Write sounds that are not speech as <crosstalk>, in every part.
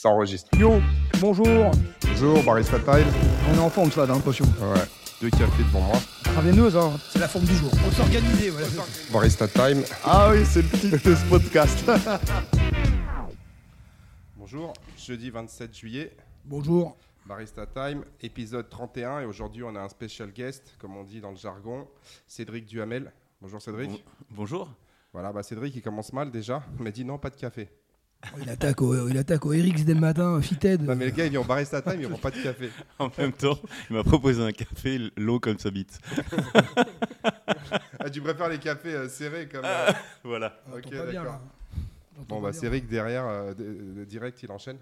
Ça enregistre. Yo, bonjour. Bonjour, Barista Time. On est en forme, ça, dans l'impression. Ouais. Deux cafés devant moi. Traveineuse, hein. C'est la forme du jour. On s'organiser, voilà. Barista Time. Ah oui, c'est le titre de ce podcast. <laughs> Bonjour, jeudi 27 juillet. bonjour. Barista Time, épisode 31. Et aujourd'hui, on a un special guest, comme on dit dans le jargon, Cédric Duhamel. Bonjour Cédric. Bon- bonjour. Voilà, bah Cédric, il commence mal déjà. Il m'a dit non, pas de café. Il attaque au, il attaque au Erix dès le matin, Fitted. Non, mais le gars, il vient au Barista Time, il prend pas de café. <laughs> En même temps, il m'a proposé un café, l'eau comme sa bite. Ah, tu préfères les cafés euh, serrés comme. euh, <laughs> Voilà. On ok, l'entend pas bien, d'accord. Bon, bah bien. Cédric, derrière, euh, de- de- direct, il enchaîne.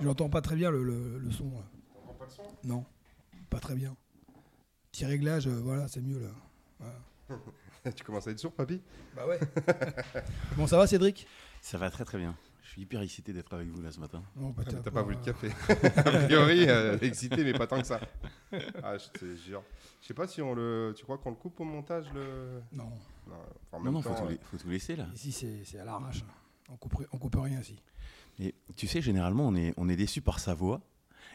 Je l'entends pas très bien, le, le- le son. là. Pas le son? Non, pas très bien. Petit réglage, euh, voilà, c'est mieux, là. <laughs> Tu commences à être sourd, papy? Bah ouais. Bon, ça va, Cédric? Ça va très très bien. Je suis hyper excité d'être avec vous là ce matin. Non, bah, Ah, t'as T'as pas voulu de café. <laughs> A priori, euh, excité, mais pas tant que ça. Ah, je te jure. Je sais pas si on le. Tu crois qu'on le coupe au montage le? Non, Non, enfin, Non, non, temps, faut, tout, lai- faut tout laisser là. ici, c'est c'est à l'arrache. On coupe, on coupe rien ici. Et tu sais, généralement, on est, on est déçu par sa voix.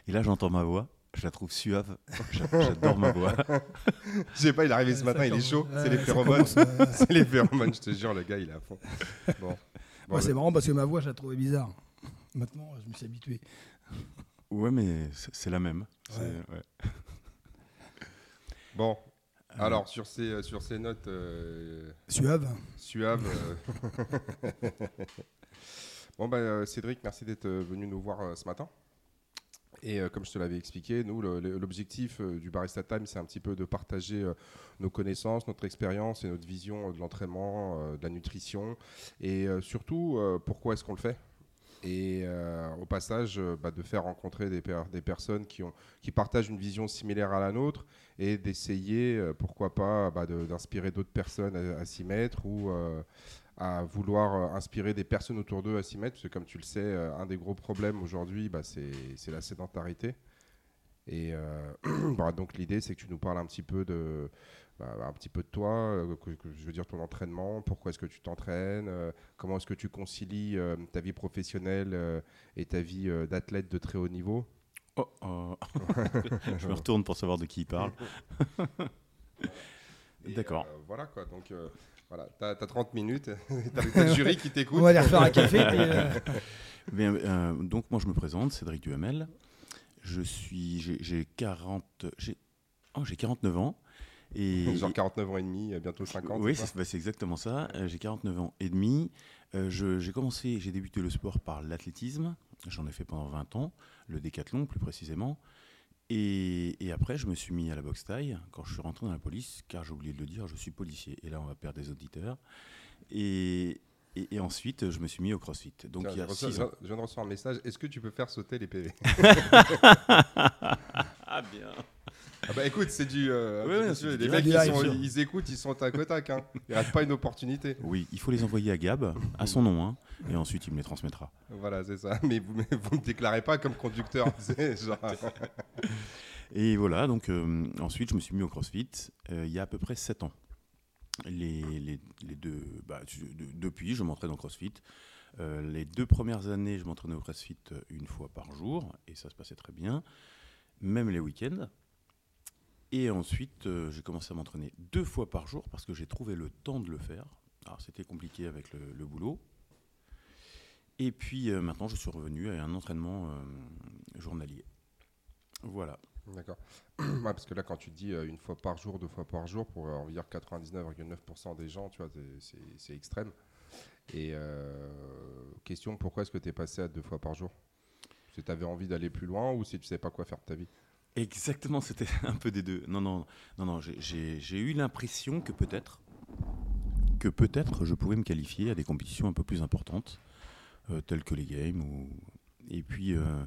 Et là, j'entends ma voix. Je la trouve suave. <laughs> J'a- J'adore ma voix. <laughs> Je sais pas, il est arrivé ce matin, Ça il est chaud. C'est les phéromones. commence, euh, C'est les phéromones, je te jure, le gars, il est à fond. Bon. Bon, Moi, c'est marrant parce que ma voix, je la trouvais bizarre. <laughs> Maintenant, je me suis habitué. Ouais, mais c'est la même. Ouais. ouais. <laughs> bon. Euh, Alors, sur ces, sur ces notes euh, Suave. suaves. euh, <laughs> bon, bah, euh, Cédric, merci d'être euh, venu nous voir euh, ce matin. Et euh, comme je te l'avais expliqué, nous, l'objectif euh, du Barista Time, c'est un petit peu de partager euh, nos connaissances, notre expérience et notre vision de l'entraînement, de la nutrition. Et surtout, pourquoi est-ce qu'on le fait? Et au passage, bah, de faire rencontrer des, per- des personnes qui, partagent une vision similaire à la nôtre et d'essayer, pourquoi pas, bah, d'inspirer d'autres personnes à, à s'y mettre ou à vouloir euh, inspirer des personnes autour d'eux à s'y mettre. Parce que comme tu le sais, euh, un des gros problèmes aujourd'hui, bah, c'est la sédentarité. Et euh, <clears throat> bah, donc l'idée, c'est que tu nous parles un petit peu de, bah, un petit peu de toi, euh, que- que- je veux dire ton entraînement, pourquoi est-ce que tu t'entraînes, euh, comment est-ce que tu concilies ta vie professionnelle et ta vie d'athlète de très haut niveau. Oh, oh. <laughs> je me retourne pour savoir de qui il parle. <laughs> D'accord. voilà quoi, donc voilà, t'as as 30 minutes, <laughs> t'as le jury qui t'écoute. On va aller refaire un café. euh, <laughs> Bien, euh, donc moi je me présente, Cédric Duhamel. Je suis, j'ai j'ai 40, j'ai oh, j'ai 49 ans et <laughs> Genre 49 ans et demi, euh, bientôt 50. oui, c'est bah, exactement ça. Euh, j'ai 49 ans et demi. Euh, j'ai commencé, j'ai débuté le sport par l'athlétisme. J'en ai fait pendant 20 ans, le décathlon plus précisément. Et, et après, je me suis mis à la boxe taille quand je suis rentré dans la police, car j'ai oublié de le dire, je suis policier. Et là, on va perdre des auditeurs. Et, et- et ensuite, je me suis mis au crossfit. Donc Tiens, il y a je, reçois- six ans. je viens de recevoir un message. Est-ce que tu peux faire sauter les PV <laughs> Ah bien. Ah bah écoute, c'est du. euh, Ouais, ouais, du les mecs, ils, sont- sûr. ils écoutent, ils sont tac au tac. Hein. Ils ratent pas une opportunité. Oui, il faut les envoyer à Gab, à son nom, hein, et ensuite il me les transmettra. Voilà, c'est ça. Mais vous ne vous me déclarez pas comme conducteur. <laughs> genre- Et voilà, donc euh, ensuite je me suis mis au CrossFit euh, il y a à peu près 7 ans. Les, les- les deux, bah, de- depuis, je m'entraîne au CrossFit. Euh, les deux premières années, je m'entraînais au CrossFit une fois par jour, et ça se passait très bien, même les week-ends. Et ensuite, euh, j'ai commencé à m'entraîner deux fois par jour parce que j'ai trouvé le temps de le faire. Alors c'était compliqué avec le, boulot. Et puis euh, maintenant, je suis revenu à un entraînement euh, journalier. Voilà. D'accord. <clears throat> Parce que là, quand tu dis une fois par jour, deux fois par jour, pour on va dire 99,9% des gens, tu vois, c'est- extrême. Et question, pourquoi est-ce que tu es passé à deux fois par jour? Si tu avais envie d'aller plus loin ou si tu savais pas quoi faire de ta vie Exactement, c'était <laughs> un peu des deux. Non, non, non, non. j'ai- eu l'impression que peut-être, que peut-être, je pouvais me qualifier à des compétitions un peu plus importantes, euh, telles que les games. Et puis, euh,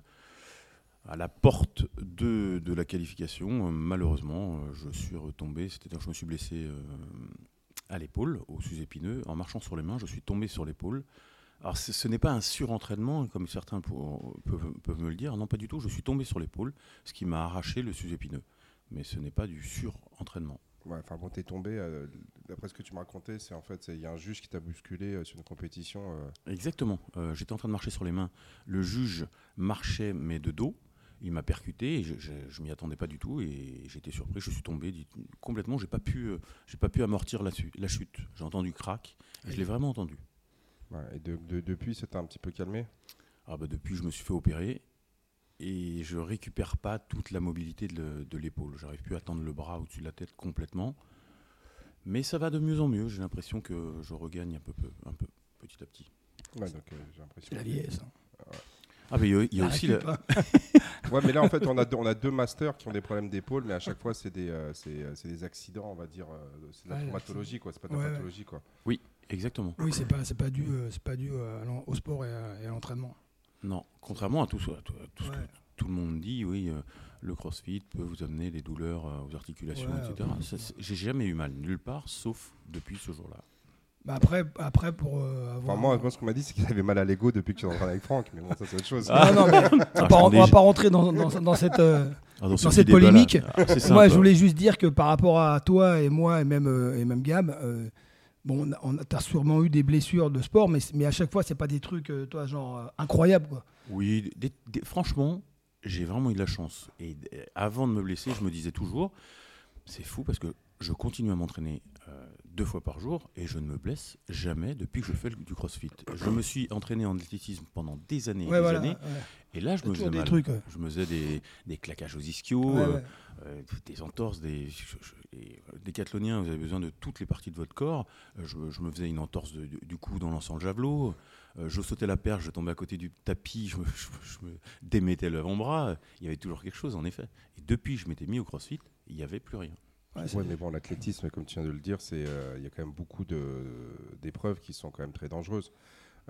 à la porte de, la qualification, euh, malheureusement, je suis retombé. C'est-à-dire, que je me suis blessé à l'épaule, au sus-épineux, en marchant sur les mains. Je suis tombé sur l'épaule. Alors, ce, ce n'est pas un surentraînement, comme certains pour- peuvent, peuvent me le dire. Non, pas du tout. Je suis tombé sur l'épaule, ce qui m'a arraché le sus-épineux. Mais ce n'est pas du surentraînement. Ouais, enfin bon, t'es tombé. euh, D'après ce que tu me racontais, c'est en fait, il y a un juge qui t'a bousculé euh, sur une compétition. euh, Exactement. J'étais en train de marcher sur les mains. Le juge marchait, mais de dos. Il m'a percuté et je, je, je m'y attendais pas du tout et j'étais surpris. Je suis tombé complètement. J'ai pas pu, j'ai pas pu amortir la, la chute. J'ai entendu crack. Et je l'ai vraiment entendu. Ouais, et de- de- depuis, ça t'a un petit peu calmé. Ah bah depuis, je me suis fait opérer et je récupère pas toute la mobilité de le- de l'épaule. J'arrive plus à tendre le bras au-dessus de la tête complètement. Mais ça va de mieux en mieux. J'ai l'impression que je regagne un peu, peu- un peu petit à petit. Ouais, donc euh. C'est la vieillesse. hein. Ah mais il y a, il y a La aussi la. <laughs> Ouais, mais là, en fait, on a, deux, on a deux masters qui ont des problèmes d'épaule, mais à chaque fois, c'est des, euh, c'est, euh, des accidents, on va dire. euh, c'est de la Ouais, traumatologie, quoi. C'est pas de la pathologie, quoi. Exactement. Oui, c'est pas, c'est pas dû, euh, c'est pas dû euh, l'en- au sport et à, l'entraînement. Non, contrairement à tout, à tout, à tout ce que tout le monde dit, oui, euh, le crossfit peut vous amener des douleurs euh, aux articulations, Ouais, etc. ouais. J'ai jamais eu mal, nulle part, sauf depuis ce jour-là. Bah après, après pour euh, avoir. Enfin, moi, moi, ce qu'on m'a dit, c'est qu'il avait mal à l'ego depuis que tu es entraîné avec Franck, mais bon, ça, c'est autre chose. Ah, non, mais on va Ah, on m'en va pas rentrer dans, dans, dans cette. euh, Ah, Dans ce cette débat-là, polémique, ah, moi, je voulais juste dire que par rapport à toi et moi et même euh, et même Gab, euh, bon, on on t'as sûrement eu des blessures de sport, mais à chaque fois, c'est pas des trucs, euh, toi, genre euh, incroyables, quoi. Oui, franchement, j'ai vraiment eu de la chance. Et euh, avant de me blesser, je me disais toujours, c'est fou parce que je continue à m'entraîner deux fois par jour et je ne me blesse jamais depuis que je fais du crossfit. Je me suis entraîné en athlétisme pendant des années et Ouais, des voilà. années ouais. et là je me faisais des mal. trucs. ouais. Je me faisais des, des claquages aux ischios, euh, euh, des entorses, des je- je- les décathloniens, vous avez besoin de toutes les parties de votre corps. Euh, je, je me faisais une entorse de- du, cou dans l'ensemble javelot. Euh, je sautais la perche, je tombais à côté du tapis, je me, démettais l'avant-bras. Il y avait toujours quelque chose, en effet. Et depuis que je m'étais mis au crossfit, il n'y avait plus rien. Ouais, Ouais, mais bon, l'athlétisme, comme tu viens de le dire, c'est euh, il y a quand même beaucoup de- d'épreuves qui sont quand même très dangereuses.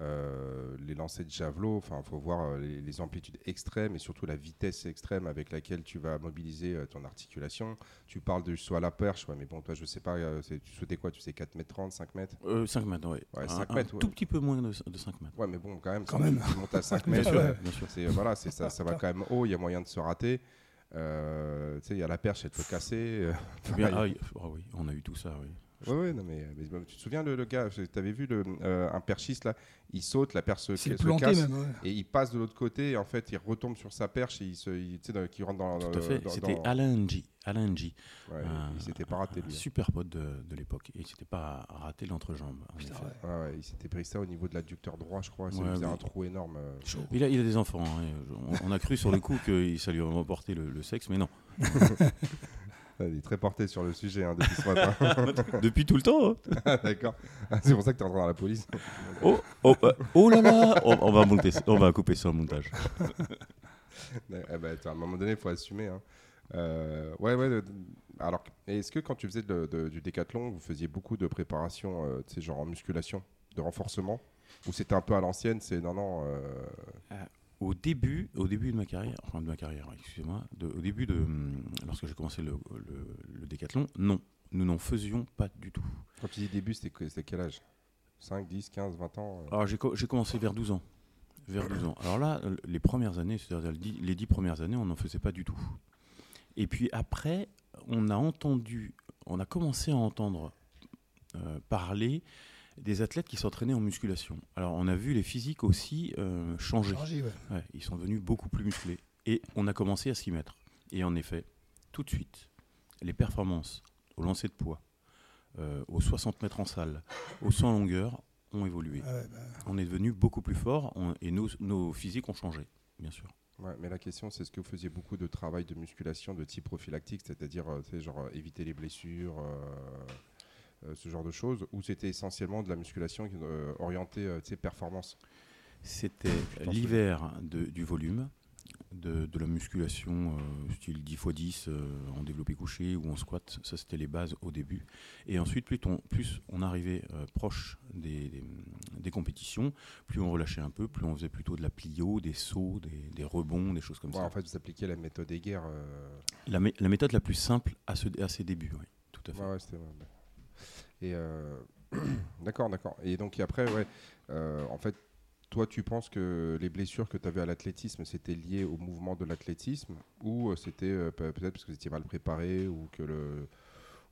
Euh, les lancers de javelot, enfin, il faut voir euh, les, les amplitudes extrêmes et surtout la vitesse extrême avec laquelle tu vas mobiliser euh, ton articulation. Tu parles de à la perche, ouais, mais bon, toi, je sais pas, euh, tu sautais quoi Tu sais 4 mètres 30, 5 mètres? Euh, 5 mètres, oui. Ouais, un, 5 un mètres, ouais. tout petit peu moins de, de 5 mètres. Ouais, mais bon, quand même, Quand ça, même. tu montes à 5 <laughs> Bien mètres. sûr, euh, bien sûr. c'est voilà, c'est ça, ça va quand même haut. Il y a moyen de se rater. Euh, tu sais, il y a la perche, elle peut casser. euh, <laughs> ah, ah oui, on a eu tout ça, oui. Ouais, ouais, non, mais, tu te souviens le, le gars, tu avais vu le, euh, un perchiste là, il saute, la perche se, C'est se planté casse même. ouais. et il passe de l'autre côté et en fait il retombe sur sa perche et il se, il, tu sais, dans- qui rentre dans. Tout à fait. C'était dans- Alain G. Alain G. Ouais, un- il s'était pas raté un lui. hein. super pote de, de l'époque. Et il s'était pas raté l'entrejambe. il s'était pris ça au niveau de l'adducteur droit, je crois. Ça faisait mais- un trou énorme. euh. Il a, il a des enfants. hein. On, on a cru sur le coup que ça lui aurait remporté le, le sexe, mais non. <laughs> Il est très porté sur le sujet hein, depuis ce <laughs> matin. Depuis tout le temps. hein. <laughs> D'accord. Ah, C'est pour ça que tu es rentré dans la police. Oh, oh, euh, oh là là on, on va monter, on va couper ça au montage. <laughs> Eh ben, attends, à un moment donné, il faut assumer. hein. Euh, ouais, ouais. de- alors, est-ce que quand tu faisais de- de- du décathlon, vous faisiez beaucoup de préparation, euh, tu sais, genre en musculation, de renforcement? Ou c'était un peu à l'ancienne C'est non, non. euh, Au début, au début de ma carrière, enfin de ma carrière, excusez-moi, au début de hum, lorsque j'ai commencé le, le, le décathlon, non, nous n'en faisions pas du tout. Quand tu dis début, c'était que- c'était quel âge? 5, 10, 15, 20 ans euh? Alors j'ai co- j'ai commencé vers 12 ans. Vers 12 ans. Alors là, les premières années, c'est-à-dire les 10 premières années, on n'en faisait pas du tout. Et puis après, on a entendu, on a commencé à entendre euh, parler des athlètes qui s'entraînaient en musculation. Alors on a vu les physiques aussi euh, changer. Changé, ouais. Ouais, ils sont devenus beaucoup plus musclés. Et on a commencé à s'y mettre. Et en effet, tout de suite, les performances au lancer de poids, euh, aux 60 mètres en salle, au 100 en longueur, ont évolué. Ouais, bah, On est devenu beaucoup plus fort on- et nos, nos physiques ont changé, bien sûr. Ouais, mais la question, c'est est-ce que vous faisiez beaucoup de travail de musculation de type prophylactique, c'est-à-dire euh, genre, éviter les blessures, euh, ce genre de choses, ou c'était essentiellement de la musculation euh, orientée euh, tu sais, performance? C'était l'hiver du volume, de, de la musculation euh, style 10 x 10 euh, en développé couché ou en squat. Ça, c'était les bases au début. Et ensuite, plus on, plus on arrivait euh, proche des, des- des compétitions, plus on relâchait un peu, plus on faisait plutôt de la plio, des sauts, des, des rebonds, des choses comme Ouais, ça. En fait, vous appliquiez la méthode Eger. euh, La, mé- la méthode la plus simple à, ce- à ses débuts, oui, tout à fait. Ouais, ouais. Et euh, <clears throat> d'accord, d'accord. Et donc après, ouais, euh, en fait, toi, tu penses que les blessures que tu avais à l'athlétisme, c'était lié au mouvement de l'athlétisme, ou euh, c'était pe- peut-être parce que vous étiez mal préparé, ou que le,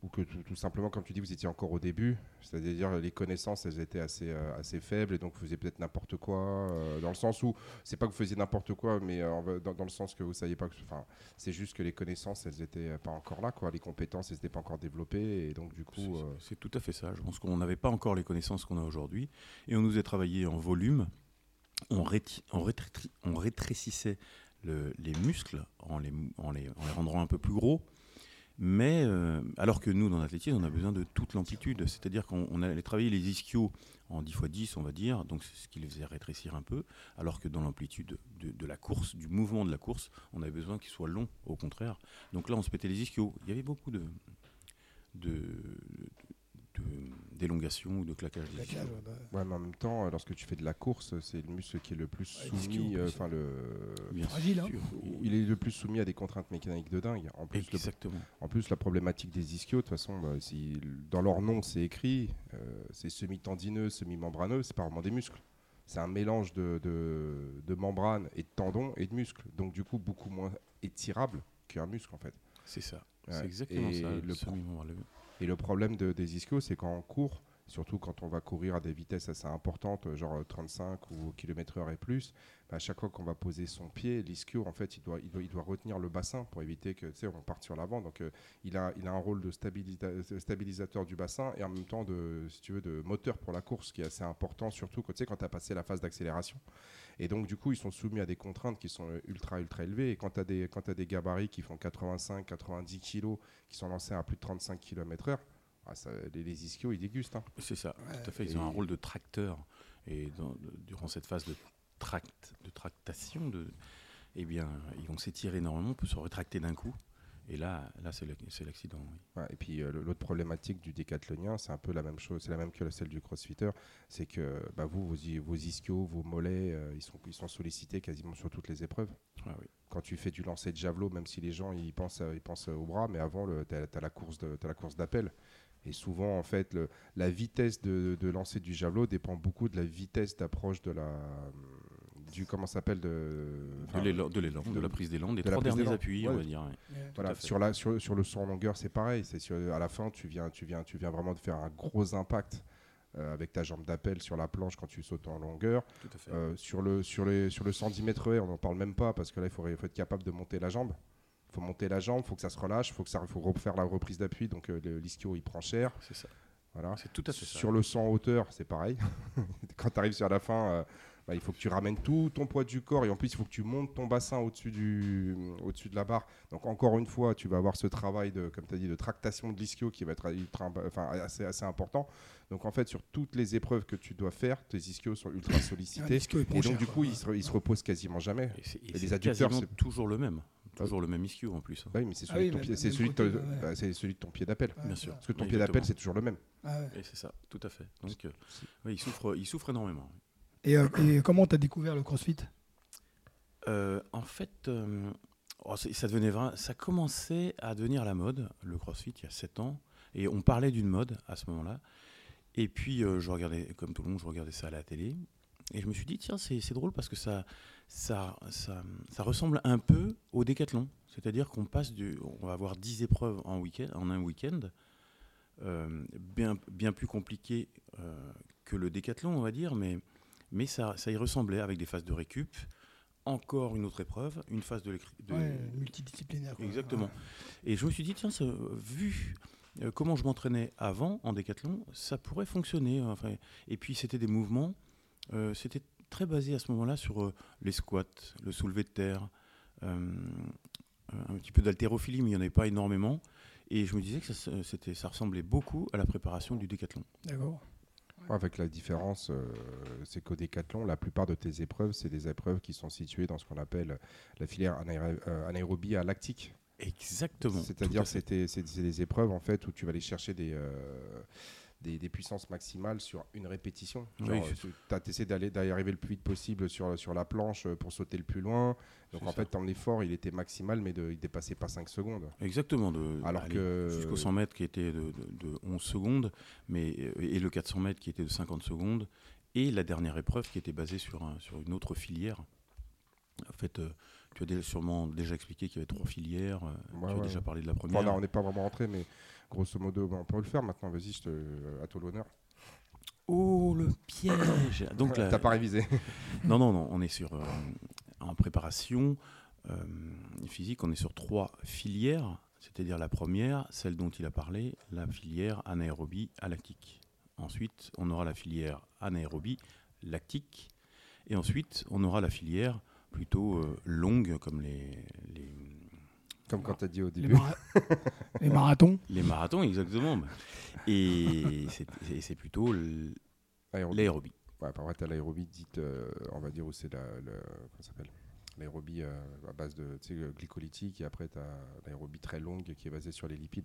ou que tout, tout simplement, comme tu dis, vous étiez encore au début, c'est-à-dire les connaissances, elles étaient assez, euh, assez faibles et donc vous faisiez peut-être n'importe quoi, euh, dans le sens où, c'est pas que vous faisiez n'importe quoi, mais euh, dans, dans le sens que vous saviez pas que, enfin, c'est juste que les connaissances, elles étaient pas encore là, quoi, les compétences, elles n'étaient pas encore développées et donc du coup, C'est- tout à fait ça. Je pense qu'on n'avait pas encore les connaissances qu'on a aujourd'hui. Et on nous a travaillé en volume. On, réti- on rétréci- on rétrécissait le- les muscles en les, mou- en, les, en les rendant un peu plus gros. Mais euh, alors que nous, dans l'athlétisme, on a besoin de toute l'amplitude. C'est-à-dire qu'on on allait travailler les ischios en 10 x 10, on va dire. Donc c'est ce qui les faisait rétrécir un peu. Alors que dans l'amplitude de, la course, du mouvement de la course, on avait besoin qu'ils soient longs, au contraire. Donc là, on se pétait les ischios. Il y avait beaucoup de- d'élongation ou de claquage des Claquage, ouais, bah, ouais, mais en même temps, euh, lorsque tu fais de la course, c'est le muscle qui est le plus soumis, euh, enfin le, Bien Fragile, hein. sûr. il est le plus soumis à des contraintes mécaniques de dingue. En plus, le Exactement. En plus, la problématique des ischios, de toute façon, bah, si, dans leur nom, c'est écrit, euh, c'est semi-tendineux, semi-membraneux, c'est pas vraiment des muscles. C'est un mélange de, de, de membranes et de tendons et de muscles. Donc, du coup, beaucoup moins étirable qu'un muscle, en fait. C'est ça. Ouais. C'est exactement Et ça. le Le. Et le problème de- des ischios, c'est quand on court, surtout quand on va courir à des vitesses assez importantes, genre euh, 35 ou km heure et plus, bah, à chaque fois qu'on va poser son pied, l'ischio, en fait, il doit, retenir le bassin pour éviter que, tu sais, on parte sur l'avant. Donc, euh, il, a, un rôle de stabilisa- stabilisateur du bassin et en même temps, de, si tu veux, de moteur pour la course, qui est assez important, surtout quand tu sais, quand as passé la phase d'accélération. Et donc, du coup, ils sont soumis à des contraintes qui sont euh, ultra, ultra élevées. Et quand tu as, des- t'as des gabarits qui font 85, 90 kg, qui sont lancés à plus de 35 km/h, ah, ça- les, les ischios, ils dégustent. hein. C'est ça, Ouais. tout à fait. Ils Et- ont un rôle de tracteur. Et dans- de- durant cette phase de, tract, de tractation, de, eh bien, ils vont s'étirer énormément, peut se rétracter d'un coup. Et là, là c'est l'accident. oui. Ouais, et puis euh, l'autre problématique du décathlonien, c'est un peu la même chose, c'est la même que celle du crossfitter, c'est que bah, vous, vos, vos ischios, vos mollets, euh, ils, sont, ils sont sollicités quasiment sur toutes les épreuves. Ah oui. Quand tu fais du lancer de javelot, même si les gens ils pensent, ils pensent au bras, mais avant, tu as, la course de- t'as la course d'appel. Et souvent, en fait, le- la vitesse de, de lancer du javelot dépend beaucoup de la vitesse d'approche de la. du comment ça s'appelle de, De l'élan, de, l'élan, de de- la prise d'élan, des de la trois derniers appuis, Ouais. on va dire. ouais. ouais. Voilà, sur, la, sur, sur le saut en longueur, c'est pareil. C'est sur- à la fin, tu viens, tu viens, tu viens vraiment de faire un gros impact euh, avec ta jambe d'appel sur la planche quand tu sautes en longueur. Tout à fait. Euh, sur, le, sur, les, sur le 110 mètres on n'en parle même pas parce que là, il faut, il faut être capable de monter la jambe. Il faut monter la jambe, il faut que ça se relâche, il faut, que ça- faut refaire la reprise d'appui. Donc euh, l'ischio, il prend cher. c'est ça. Voilà. C'est tout à fait ça. Sur le 100 hauteur, c'est pareil. <laughs> Quand tu arrives sur la fin, euh, bah, il faut que tu ramènes tout ton poids du corps et en plus, il faut que tu montes ton bassin au-dessus du, au-dessus de la barre. Donc, encore une fois, tu vas avoir ce travail de, comme tu as dit, de tractation de l'ischio qui va être ultra, enfin, assez, assez important. Donc, en fait, sur toutes les épreuves que tu dois faire, tes ischios sont ultra <coughs> sollicités. prend et donc, cher, du coup, ils se, ils se reposent quasiment jamais. Et, c'est- et les c'est adducteurs, c'est- toujours le même. Toujours le même ischio en plus. hein. Oui, mais c'est Ah celui, oui, de ton pied- c'est même celui, de côté, ton- ouais. bah, c'est celui de ton pied d'appel. Ouais, Bien sûr. Parce que ton Oui, pied d'appel, c'est toujours le même. Ah ouais. Et c'est ça, tout à fait. Donc, euh, oui, il, souffre, il souffre énormément. Et, euh, et comment tu as découvert le crossfit? Euh, en fait, euh, oh, ça, devenait ça commençait à devenir la mode, le crossfit, il y a 7 ans. Et on parlait d'une mode à ce moment-là. Et puis, euh, je regardais, comme tout le monde, je regardais ça à la télé. Et je me suis dit, tiens, c'est drôle parce que ça, ça, ça, ça ressemble un peu au décathlon. C'est-à-dire qu'on passe du. On va avoir 10 épreuves en, week en un week-end. euh, bien, bien plus compliqué euh, que le décathlon, on va dire, mais, mais ça, ça y ressemblait avec des phases de récup, encore une autre épreuve, une phase de, de- Ouais, multidisciplinaire. quoi. Exactement. Ouais. Et je me suis dit, tiens, ça, vu euh, comment je m'entraînais avant en décathlon, ça pourrait fonctionner. Enfin, et puis, c'était des mouvements, euh, c'était très basé à ce moment-là sur euh, les squats, le soulevé de terre, euh, un petit peu d'haltérophilie, mais il n'y en avait pas énormément. Et je me disais que ça, ça ressemblait beaucoup à la préparation du décathlon. D'accord. Ouais, Avec la différence, euh, c'est qu'au décathlon, la plupart de tes épreuves, c'est des épreuves qui sont situées dans ce qu'on appelle la filière anaéro- euh, anaérobie à lactique. Exactement. C'est-à-dire que c'est c'est des épreuves en fait où tu vas aller chercher des, euh, des, des puissances maximales sur une répétition. Oui, Genre, c'est- tu d'aller d'y arriver le plus vite possible sur, sur la planche euh, pour sauter le plus loin. Donc en ça. fait, ton effort, il était maximal, mais de, il dépassait pas 5 secondes. Exactement. De, Alors allez, que- Jusqu'au 100 mètres qui était de, de- de 11 secondes, mais, euh, et le 400 mètres qui était de 50 secondes, et la dernière épreuve qui était basée sur, un- sur une autre filière, en fait, euh, tu as sûrement déjà expliqué qu'il y avait trois filières. euh, Ouais, tu as ouais. déjà parlé de la première. là, on n'est pas vraiment rentré, mais grosso modo, bah, on peut le faire maintenant. Vas-y, je te... à toi l'honneur. Oh, le piège <coughs> Donc, la- T'as pas révisé. <laughs> Non, non, non, on est sur, euh, en préparation euh, physique, on est sur trois filières, c'est-à-dire la première, celle dont il a parlé, la filière anaérobie à lactique. Ensuite, on aura la filière anaérobie lactique, et ensuite, on aura la filière plutôt euh, longue, comme les, les, Comme quand t'as dit au Les, début. mara- les marathons. <laughs> les marathons, exactement. Et c'est- plutôt l'aérobie. Ouais, par vrai, t'as l'aérobie dite, euh, on va dire, où c'est la, le, comment ça s'appelle? L'aérobie euh, à base de tu sais, euh, glycolytique, et après, tu as l'aérobie très longue qui est basée sur les lipides.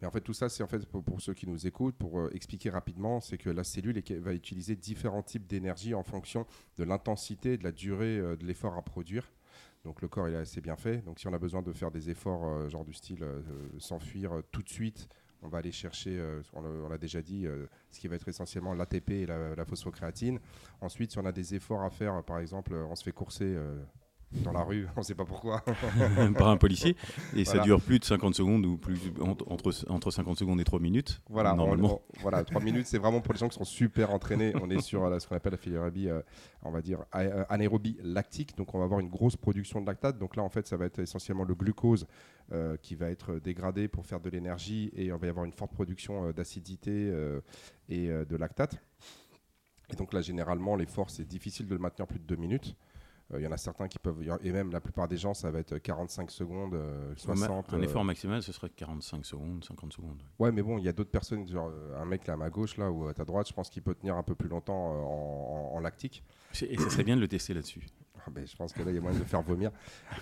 Mais en fait, tout ça, c'est en fait pour, pour ceux qui nous écoutent, pour euh, expliquer rapidement, c'est que la cellule va utiliser différents types d'énergie en fonction de l'intensité de la durée euh, de l'effort à produire. Donc le corps il est assez bien fait. Donc si on a besoin de faire des efforts euh, genre du style euh, euh, s'enfuir tout de suite, on va aller chercher, on l'a- déjà dit, ce qui va être essentiellement l'ATP et la, la phosphocréatine. Ensuite, si on a des efforts à faire, par exemple, on se fait courser dans la rue, <laughs> on ne sait pas pourquoi. <laughs> par un policier. Et ça dure plus de 50 secondes ou plus entre, entre, entre 50 secondes et 3 minutes. Voilà, normalement. on- voilà, 3 minutes, c'est vraiment pour les gens qui sont super entraînés. On est sur euh, ce qu'on appelle la filiérabie, euh, on va dire a- euh, anaérobie lactique. Donc, on va avoir une grosse production de lactate. Donc là, en fait, ça va être essentiellement le glucose euh, qui va être dégradé pour faire de l'énergie et on va y avoir une forte production d'acidité et de lactate. Et donc là, généralement, l'effort, c'est difficile de le maintenir plus de 2 minutes. Euh, Il y en a certains qui peuvent, et même la plupart des gens, ça va être 45 secondes, euh, 60. un euh, effort maximal, ce serait 45 secondes, 50 secondes. Ouais, mais bon, il y a d'autres personnes, genre euh, un mec là à ma gauche, là, ou à ta droite, je pense qu'il peut tenir un peu plus longtemps euh, en, en- en lactique. Et ça serait bien de le tester là-dessus. Ah, ben, je pense que là, il y a moyen de le faire vomir.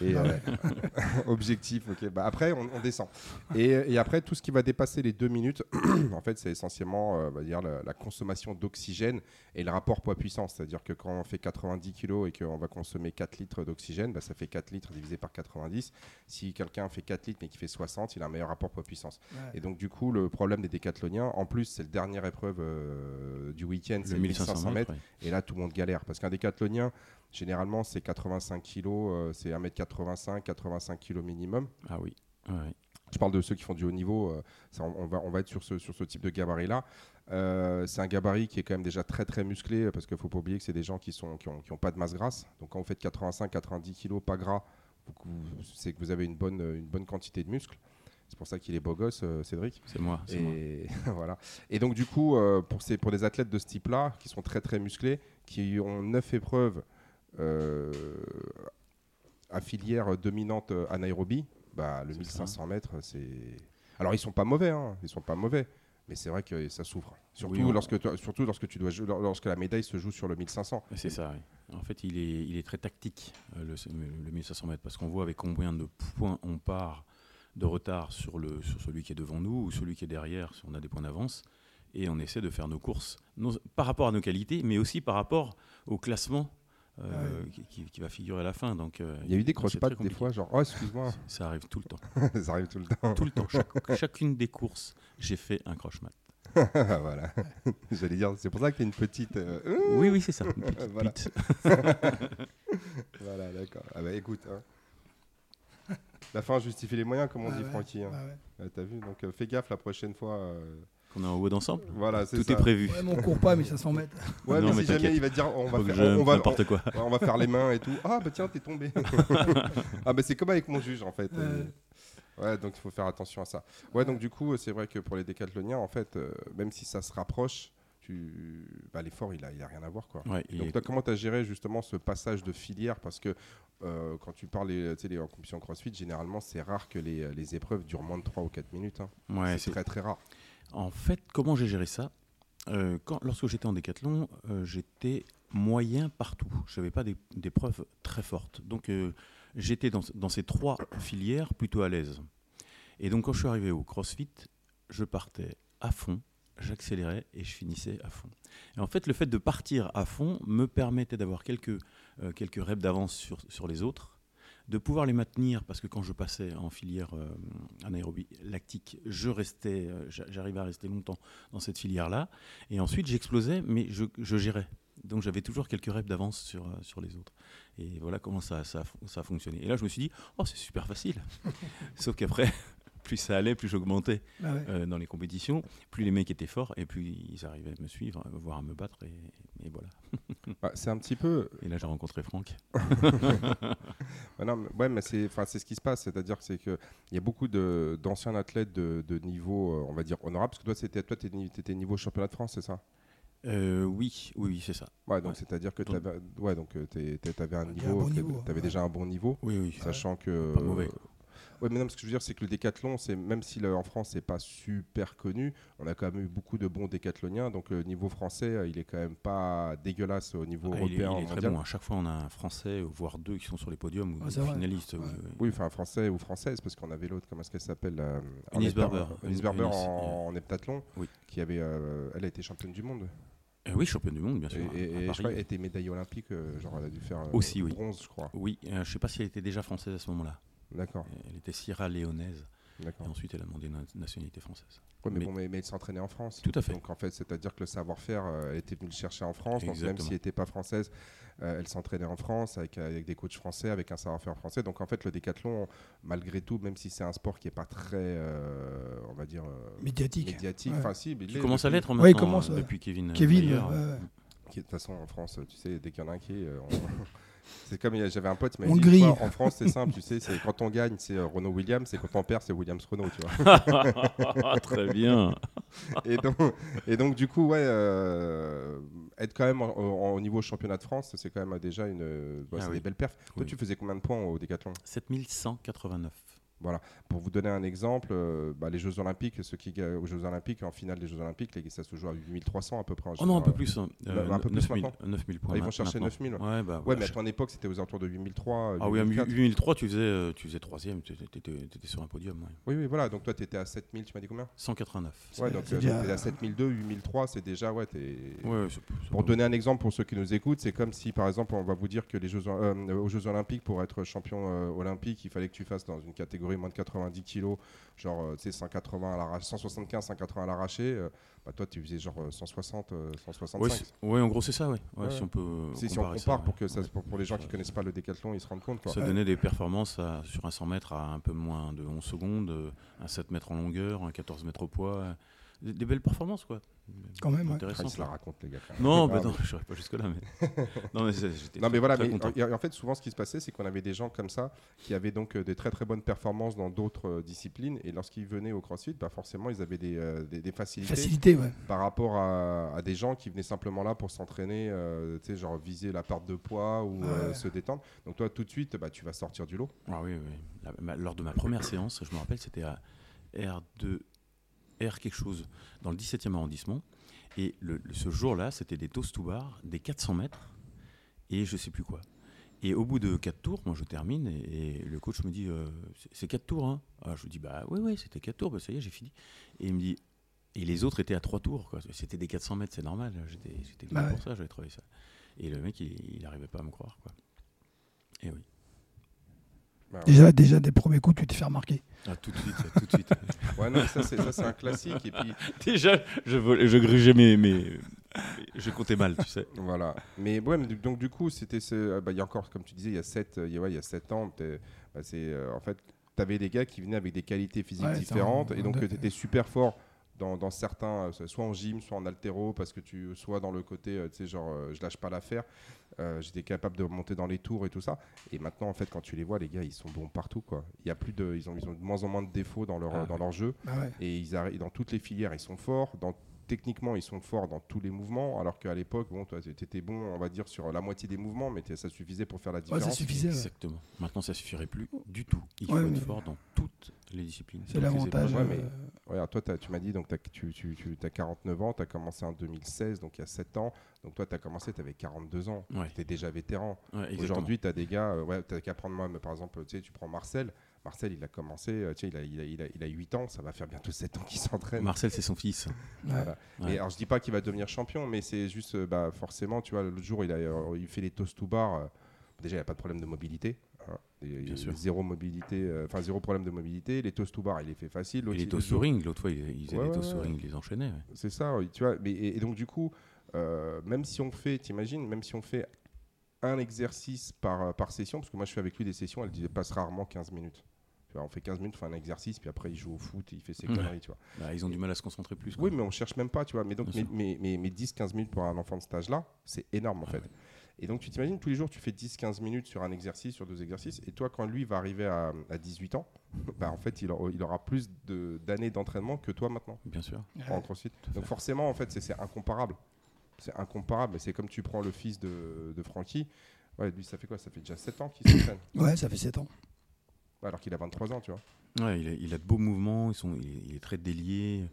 Et euh, <laughs> objectif, ok. Bah, après, on, on descend. Et, et après, tout ce qui va dépasser les deux minutes, <clears throat> en fait, c'est essentiellement euh, on va dire, la, la consommation d'oxygène et le rapport poids-puissance. C'est-à-dire que quand on fait 90 kg et qu'on va consommer 4 litres d'oxygène, bah, ça fait 4 litres divisé par 90. Si quelqu'un fait 4 litres mais qui fait 60, il a un meilleur rapport poids-puissance. Et donc, du coup, le problème des décathloniens, en plus, c'est la dernière épreuve euh, du week-end, c'est Le 1500 mètres. ouais. et là, tout le monde galère. Parce qu'un décathlonien, généralement, c'est 85 kg, euh, c'est 1m85, 85 kg minimum. Ah oui. Ouais. Je parle de ceux qui font du haut niveau. euh, ça, on, va, on va être sur ce, sur ce type de gabarit-là. Euh, c'est un gabarit qui est quand même déjà très très musclé parce qu'il ne faut pas oublier que c'est des gens qui n'ont qui ont, qui ont pas de masse grasse. Donc quand vous faites 85-90 kg pas gras, c'est que vous avez une bonne, une bonne quantité de muscles. C'est pour ça qu'il est beau gosse, Cédric. C'est moi. Et <laughs> voilà. Et donc du coup, pour, ces, pour des athlètes de ce type-là, qui sont très très musclés, qui ont neuf épreuves à filière dominante euh, anaérobie, bah, le C'est 1500 mètres, c'est. Alors ils sont pas mauvais, hein, ils sont pas mauvais, mais c'est vrai que ça souffre. Surtout, Oui, on- lorsque, toi- surtout lorsque tu dois lorsque la médaille se joue sur le 1500. C'est ça, oui. En fait, il est, il est très tactique, euh, le, le 1500 mètres, parce qu'on voit avec combien de points on part de retard sur, le, sur celui qui est devant nous ou celui qui est derrière, si on a des points d'avance, et on essaie de faire nos courses, par rapport à nos qualités, mais aussi par rapport au classement euh, qui, qui- qui va figurer à la fin. Donc, euh, Il y a eu des croche-pattes des fois, genre, oh excuse-moi, Ça arrive tout le temps. <laughs> ça arrive tout le temps. Tout le temps. Chaque- <laughs> chacune des courses, j'ai fait un croche-mat. <laughs> voilà. J'allais dire, c'est pour ça que tu une petite. euh, Oui, oui, c'est ça. Une petite Voilà. Voilà, d'accord. Ah bah écoute, hein. la fin justifie les moyens, comme on Ah dit ouais, Francky. hein. ah ouais. Ouais, T'as vu, donc euh, fais gaffe la prochaine fois. Qu'on est en haut d'ensemble. Voilà, c'est Tout ça. est prévu. Ouais, mais on court pas 1500 mètres. Ouais, Non, mais, mais si jamais t'inquiète. il va dire, on va, Faut que faire, je- on, va, n'importe quoi. on- on va faire les mains et tout. Ah bah tiens, t'es tombé. <laughs> ah bah c'est comme avec mon juge en fait. Euh, Ouais, donc il faut faire attention à ça. Ouais, donc du coup, c'est vrai que pour les décathloniens, en fait, euh, même si ça se rapproche, tu... bah, l'effort, il a, il a rien à voir quoi. Ouais, Donc, comment tu as géré justement ce passage de filière? Parce que euh, quand tu parles des- tu sais, les en compétition CrossFit, généralement, c'est rare que les, les épreuves durent moins de 3 ou 4 minutes. hein. ouais, c'est c'est très très rare. En fait, comment j'ai géré ça Euh, Lorsque j'étais en décathlon, euh, j'étais moyen partout. Je n'avais pas des- d'épreuves très fortes. Donc, euh, j'étais dans, dans ces trois filières plutôt à l'aise. Et donc, quand je suis arrivé au CrossFit, je partais à fond, j'accélérais et je finissais à fond. Et en fait, le fait de partir à fond me permettait d'avoir quelques, quelques reps d'avance sur, sur les autres, de pouvoir les maintenir, parce que quand je passais en filière euh, anaérobie lactique, je restais, euh, j'a- j'arrivais à rester longtemps dans cette filière-là. Et ensuite, j'explosais, mais je, gérais. Donc j'avais toujours quelques reps d'avance sur, euh, sur les autres. Et voilà comment ça, ça, ça a fonctionné. Et là, je me suis dit, oh, c'est super facile. Sauf qu'après, plus ça allait, plus j'augmentais Ah ouais. euh, dans les compétitions, plus les mecs étaient forts, et plus ils arrivaient à me suivre, voire à me battre. Et, et voilà. <laughs> Bah, c'est un petit peu. Et là, j'ai rencontré Franck. <laughs> Bah non, mais- ouais, mais c'est, enfin, c'est ce qui se passe, c'est-à-dire que c'est que il y a beaucoup de, d'anciens athlètes de, de niveau, euh, on va dire honorable, parce que toi, c'était, toi, t'es ni- t'étais niveau championnat de France, c'est ça? Euh, oui, oui, oui, c'est ça. Ouais, donc Ouais. c'est-à-dire que Donc- t'avais, ouais, donc t'es- t'es- t'avais un niveau, bon ouais. déjà un bon niveau, Oui, oui. sachant que. Ouais, mais non, ce que je veux dire, c'est que le décathlon, c'est même si le- en France c'est pas super connu, on a quand même eu beaucoup de bons décathloniens, donc le niveau français, euh, il est quand même pas dégueulasse au niveau Ah, il, est, européen, il est très bon. À chaque fois, on a un Français, voire deux qui sont sur les podiums ou Ah, des finalistes. Ouais. oui, oui. Oui, enfin français ou française, parce qu'on avait l'autre, comment est-ce qu'elle s'appelle euh, en Eunice hepta- Barber. Eunice, en, en heptathlon, Oui. qui avait, euh, elle a été championne du monde. Euh, oui, championne du monde, bien Et, sûr. et- à et je Paris. crois qu'elle était médaillée olympique, euh, genre elle a dû faire euh, Aussi, oui. bronze, je crois. Oui, euh, je ne sais pas si elle était déjà française à ce moment-là. D'accord, Elle était sierra-léonaise. d'accord. Et ensuite, elle a demandé une nationalité française. Ouais, mais, mais- bon, mais, mais elle s'entraînait en France. Tout à fait. Donc en fait, c'est-à-dire que le savoir-faire, euh, elle était venue le chercher en France. Donc même si elle n'était pas française, euh, elle s'entraînait en France avec, avec des coachs français, avec un savoir-faire français. Donc en fait, le décathlon, malgré tout, même si c'est un sport qui n'est pas très, euh, on va dire, euh, Médiatique. médiatique, Ouais. enfin si, mais il commences à l'être Ouais, maintenant, commence, euh, ouais. depuis Kevin. Kevin, de toute façon, en France, tu sais, dès qu'il y en a un qui est, euh, on- <laughs> c'est comme j'avais un pote, mais On grille. en France, c'est simple, tu sais, c'est quand on gagne, c'est euh, Renault Williams, et quand on perd, c'est Williams Renault, tu vois. <laughs> Très bien. <laughs> et, donc, et donc, du coup, ouais, euh, être quand même en- en- au niveau championnat de France, c'est quand même déjà une, bah, Ah oui. des belles perfs. Toi, Oui. tu faisais combien de points au décathlon? 7189. Pour vous donner un exemple, euh, bah, les Jeux Olympiques, ceux qui gagnent aux Jeux Olympiques, en finale des Jeux Olympiques, les, ça se joue à 8300 à peu près. en Oh non, un peu général. plus. hein. Bah, Euh, un peu plus 9000 maintenant. 9000 points. Ah, ils vont chercher maintenant. 9000. Ouais, bah, Ouais, ouais, mais à ton époque, c'était aux alentours de 8003. Ah oui, à 8004. 8003, tu faisais, euh, tu faisais troisième, tu étais, t'étais sur un podium. ouais. Oui, oui, voilà. Donc toi, tu étais à 7000, tu m'as dit combien? 189. Ouais, donc c'est euh, t'es à 7002, 8003, c'est déjà, ouais, t'es... Ouais, c'est- c'est Pour donner un exemple pour ceux qui nous écoutent, c'est comme si, par exemple, on va vous dire que les Jeux, euh, aux Jeux Olympiques, pour être champion euh, olympique, il fallait que tu fasses dans une catégorie moins de 90 kilos, genre, euh, tu sais, 180 à l'arraché, 175, 180 à l'arraché. euh, bah, toi, tu faisais genre euh, 160, euh, 165. Ouais, c'est- ouais, en gros, c'est ça, ouais. Ouais, Ouais. Si on peut. Si, si on comparer compare ça, pour, que ça, pour, pour les gens qui connaissent pas le décathlon, ils se rendent compte. Quoi. Ça donnait des performances à- sur un 100 mètres à un peu moins de 11 secondes, euh, un 7 mètres en longueur, un 14 mètres au poids. Des, des belles performances, quoi. Quand même, ouais. Intéressant. se la racontent, les gars. Non, bah Ah, non, je pas jusque-là. Mais... <laughs> non, mais Non voilà, mais en fait souvent ce qui se passait c'est qu'on avait des gens comme ça qui avaient donc euh, des très très bonnes performances dans d'autres euh, disciplines et lorsqu'ils venaient au CrossFit, bah forcément ils avaient des, euh, des, des facilités Facilité, ouais. par rapport à, à des gens qui venaient simplement là pour s'entraîner, euh, tu sais genre viser la perte de poids ou euh, Ouais. se détendre. Donc toi tout de suite bah, tu vas sortir du lot. Ah oui, oui. La- ma- lors de ma première séance, je me rappelle, c'était à R2, R quelque chose, dans le 17e arrondissement. Et le- le- ce jour-là, c'était des toast to bar, des 400 mètres, et je sais plus quoi. Et au bout de 4 tours, moi je termine, et, et le coach me dit euh, C'est- C'est 4 tours, hein Ah, Je lui dis Bah oui, oui, c'était 4 tours, bah, ça y est, j'ai fini. Et il me dit Et les autres étaient à 3 tours, quoi. C'était des 400 mètres, c'est normal, j'étais Bah pour ça, j'avais trouvé ça. Et le mec, il n'arrivait pas à me croire, quoi. Et oui. Bah, Déjà, déjà, des premiers coups, tu t'es fait remarquer. Ah, tout de suite, tout de suite. <laughs> ouais, non, ça c'est ça, c'est un classique et puis <laughs> Déjà, je, volais- je grugeais mes, mes- Je comptais mal, tu sais. Voilà. Mais ouais, mais donc du coup, c'était ce- euh, bah, il y a encore, comme tu disais, il y a 7 il y a, ouais, il y a sept ans, bah, c'est euh, en fait, tu avais des gars qui venaient avec des qualités physiques Ouais, différentes un- et donc tu étais super fort dans, dans certains, euh, soit en gym, soit en altéro, parce que tu soit dans le côté, euh, tu sais, genre, euh, je lâche pas l'affaire. Euh, J'étais capable de monter dans les tours et tout ça. Et maintenant, en fait, quand tu les vois, les gars, ils sont bons partout, quoi. Il y a plus de, ils ont, ils ont de moins en moins de défauts dans leur, Ah, dans leur jeu. Ouais. Et ils arrivent dans toutes les filières, ils sont forts. Dans, techniquement, ils sont forts dans tous les mouvements, alors qu'à l'époque, bon, toi, tu étais bon, on va dire, sur la moitié des mouvements, mais ça suffisait pour faire la Ouais, différence. ça suffisait. ouais. Exactement. Maintenant, ça suffirait plus du tout. Il Ouais, faut être fort dans toutes les disciplines. C'est l'avantage. Ouais, euh, Ouais, toi, tu m'as dit, donc tu, tu, tu as 49 ans, tu as commencé en 2016, donc il y a 7 ans. Donc toi, tu as commencé, tu avais 42 ans. Ouais, Tu es déjà vétéran. ouais. Aujourd'hui, tu as des gars, euh, ouais, tu qu'à prendre moi, mais par exemple, tu sais, tu prends Marcel. Marcel, il a commencé, euh, tu sais, il a, il, a, il, a, il a 8 ans, ça va faire bientôt 7 ans qu'il s'entraîne. Marcel, c'est son fils. Voilà. Ouais. Mais alors je dis pas qu'il va devenir champion, mais c'est juste, euh, bah, forcément, tu vois, l'autre jour, il, a, euh, il fait les toast to bar. déjà, il n'y a pas de problème de mobilité. hein. Et- Bien et sûr. Zéro mobilité, euh, enfin zéro problème de mobilité. Les toast to bar, il les fait facile. Et les il- toast to ring, l'autre fois, il, il faisait Ouais, ouais, toast to ring, il les enchaînait. ouais. C'est ça, tu vois. Mais, et, et donc du coup, euh, même si on fait, t'imagines, même si on fait un exercice par, par session, parce que moi je fais avec lui des sessions, elle passe rarement 15 minutes. Vois, on fait 15 minutes, on fait un exercice, puis après il joue au foot, il fait ses Ouais. conneries, tu vois. Bah, ils ont du mal à se concentrer plus. quoi. Oui, mais on cherche même pas, tu vois. Mais donc, mais, 10-15 minutes pour un enfant de cet âge-là, c'est énorme en Ah fait. ouais. Et donc, tu t'imagines, tous les jours, tu fais 10-15 minutes sur un exercice, sur deux exercices. Et toi, quand lui va arriver à, à 18 ans, <laughs> bah, en fait, il, aura- il aura plus de- d'années d'entraînement que toi maintenant Bien sûr. en crossfit. Donc, forcément, en fait, c'est incomparable. C'est incomparable. Et c'est comme tu prends le fils de, de Francky. Ouais, lui, ça fait quoi? Ça fait déjà 7 ans qu'il s'entraîne. Ouais, ça fait 7 ans. Alors qu'il a 23 ans, tu vois. Ouais, il, a, il a de beaux mouvements, ils sont, il, est, il est très délié.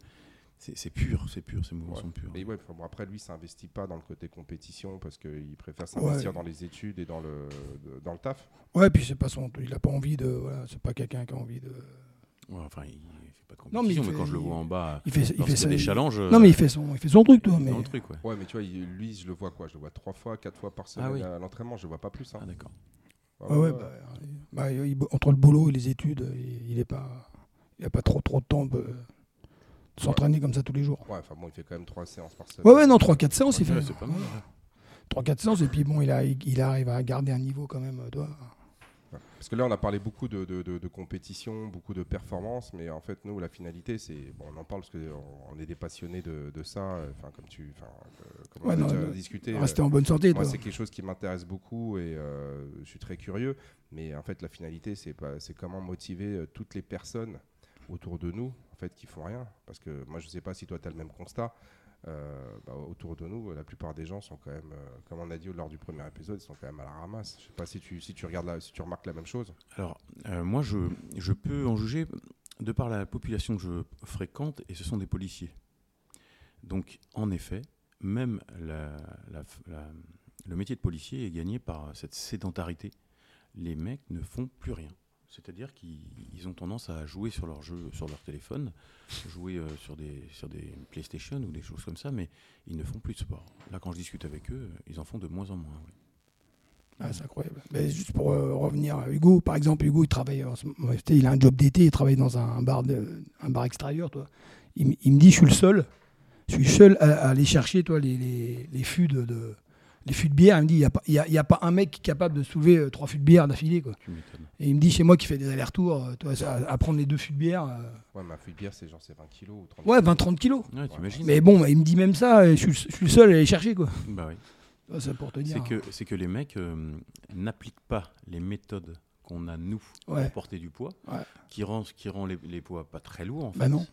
C'est pur, c'est pur, ces mouvements Ouais. sont purs. Mais ouais, bon, après, lui, s'investit pas dans le côté compétition parce qu'il préfère s'investir Ouais. dans les études et dans le, de- dans le taf. Ouais, puis c'est pas son. Il a pas envie de. Voilà, c'est pas quelqu'un qui a envie de. Ouais, enfin, il fait pas de Non, mais compétition, mais, fait- quand je le vois en bas, Il fait, il fait ça. des il- challenges. Non, mais il fait son, il fait son truc, toi. Mais truc, ouais. Ouais, mais tu vois, lui, je le vois quoi Je le vois trois fois, quatre fois par semaine Ah oui. à l'entraînement. Je le vois pas plus. hein. Ah, d'accord. Ouais, Ouais, ouais, ouais, bah, bah, il- entre le boulot et les études, il, il est pas, il a pas trop trop de temps de, s'entraîner comme ça tous les jours. Ouais, enfin bon, il fait quand même trois séances par semaine. Ouais, ouais, non, 3-4 séances, il Ouais, fait. c'est pas mal. ouais. 3-4 séances, et puis bon, il, a, il arrive à garder un niveau quand même. euh, toi. Parce que là, on a parlé beaucoup de, de, de- de compétition, beaucoup de performance, mais en fait, nous, la finalité, c'est. Bon, on en parle parce qu'on on est des passionnés de, ça. euh, Enfin, comme tu. Enfin, euh, comme Ouais, on a non, déjà non, discuté. Rester euh, en bonne santé, Moi, c'est quelque chose qui m'intéresse beaucoup et euh, je suis très curieux. Mais en fait, la finalité, c'est pas, c'est comment motiver toutes les personnes autour de nous, en fait, qui font rien. Parce que moi, je sais pas si toi, tu as le même constat. Euh, bah, autour de nous, la plupart des gens sont quand même, euh, comme on a dit lors du premier épisode, ils sont quand même à la ramasse. Je sais pas si tu, si tu regardes, la, si tu remarques la même chose. Alors, euh, moi, je, je peux en juger de par la population que je fréquente, et ce sont des policiers. Donc, en effet, même le métier de policier est gagné par cette sédentarité. Les mecs ne font plus rien. C'est-à-dire qu'ils ils ont tendance à jouer sur leur jeu, sur leur téléphone, jouer euh, sur, des, sur des PlayStation ou des choses comme ça, mais ils ne font plus de sport. Là, quand je discute avec eux, ils en font de moins en moins. Ah, c'est incroyable. Juste pour euh, revenir à Hugo, par exemple, Hugo, il travaille, en il a un job d'été, il travaille dans un bar, de, un bar extérieur, toi. Il, me dit, je suis le seul, je suis seul à, aller chercher, toi, les, les, les fûts de- les fûts de bière. Il me dit, il n'y a, pas- y a, y a pas un mec qui est capable de soulever euh, trois fûts de bière d'affilée, quoi. Et il me dit, chez moi, qui fait des allers-retours, euh, toi, à, à prendre les deux fûts de bière, euh, Ouais, ma feuille de bière, c'est genre c'est 20 kilos ou 30 ouais, 20-30 kilos. Ouais, t'imagines Mais bon, il me dit même ça, et je suis, je suis le seul à aller chercher, quoi. Bah oui. Ça, C'est pour te dire. C'est que, c'est que les mecs euh, n'appliquent pas les méthodes qu'on a, nous, Ouais. pour porter du poids, Ouais. qui rend, qui rend les, les poids pas très lourds, en fait. Bah non.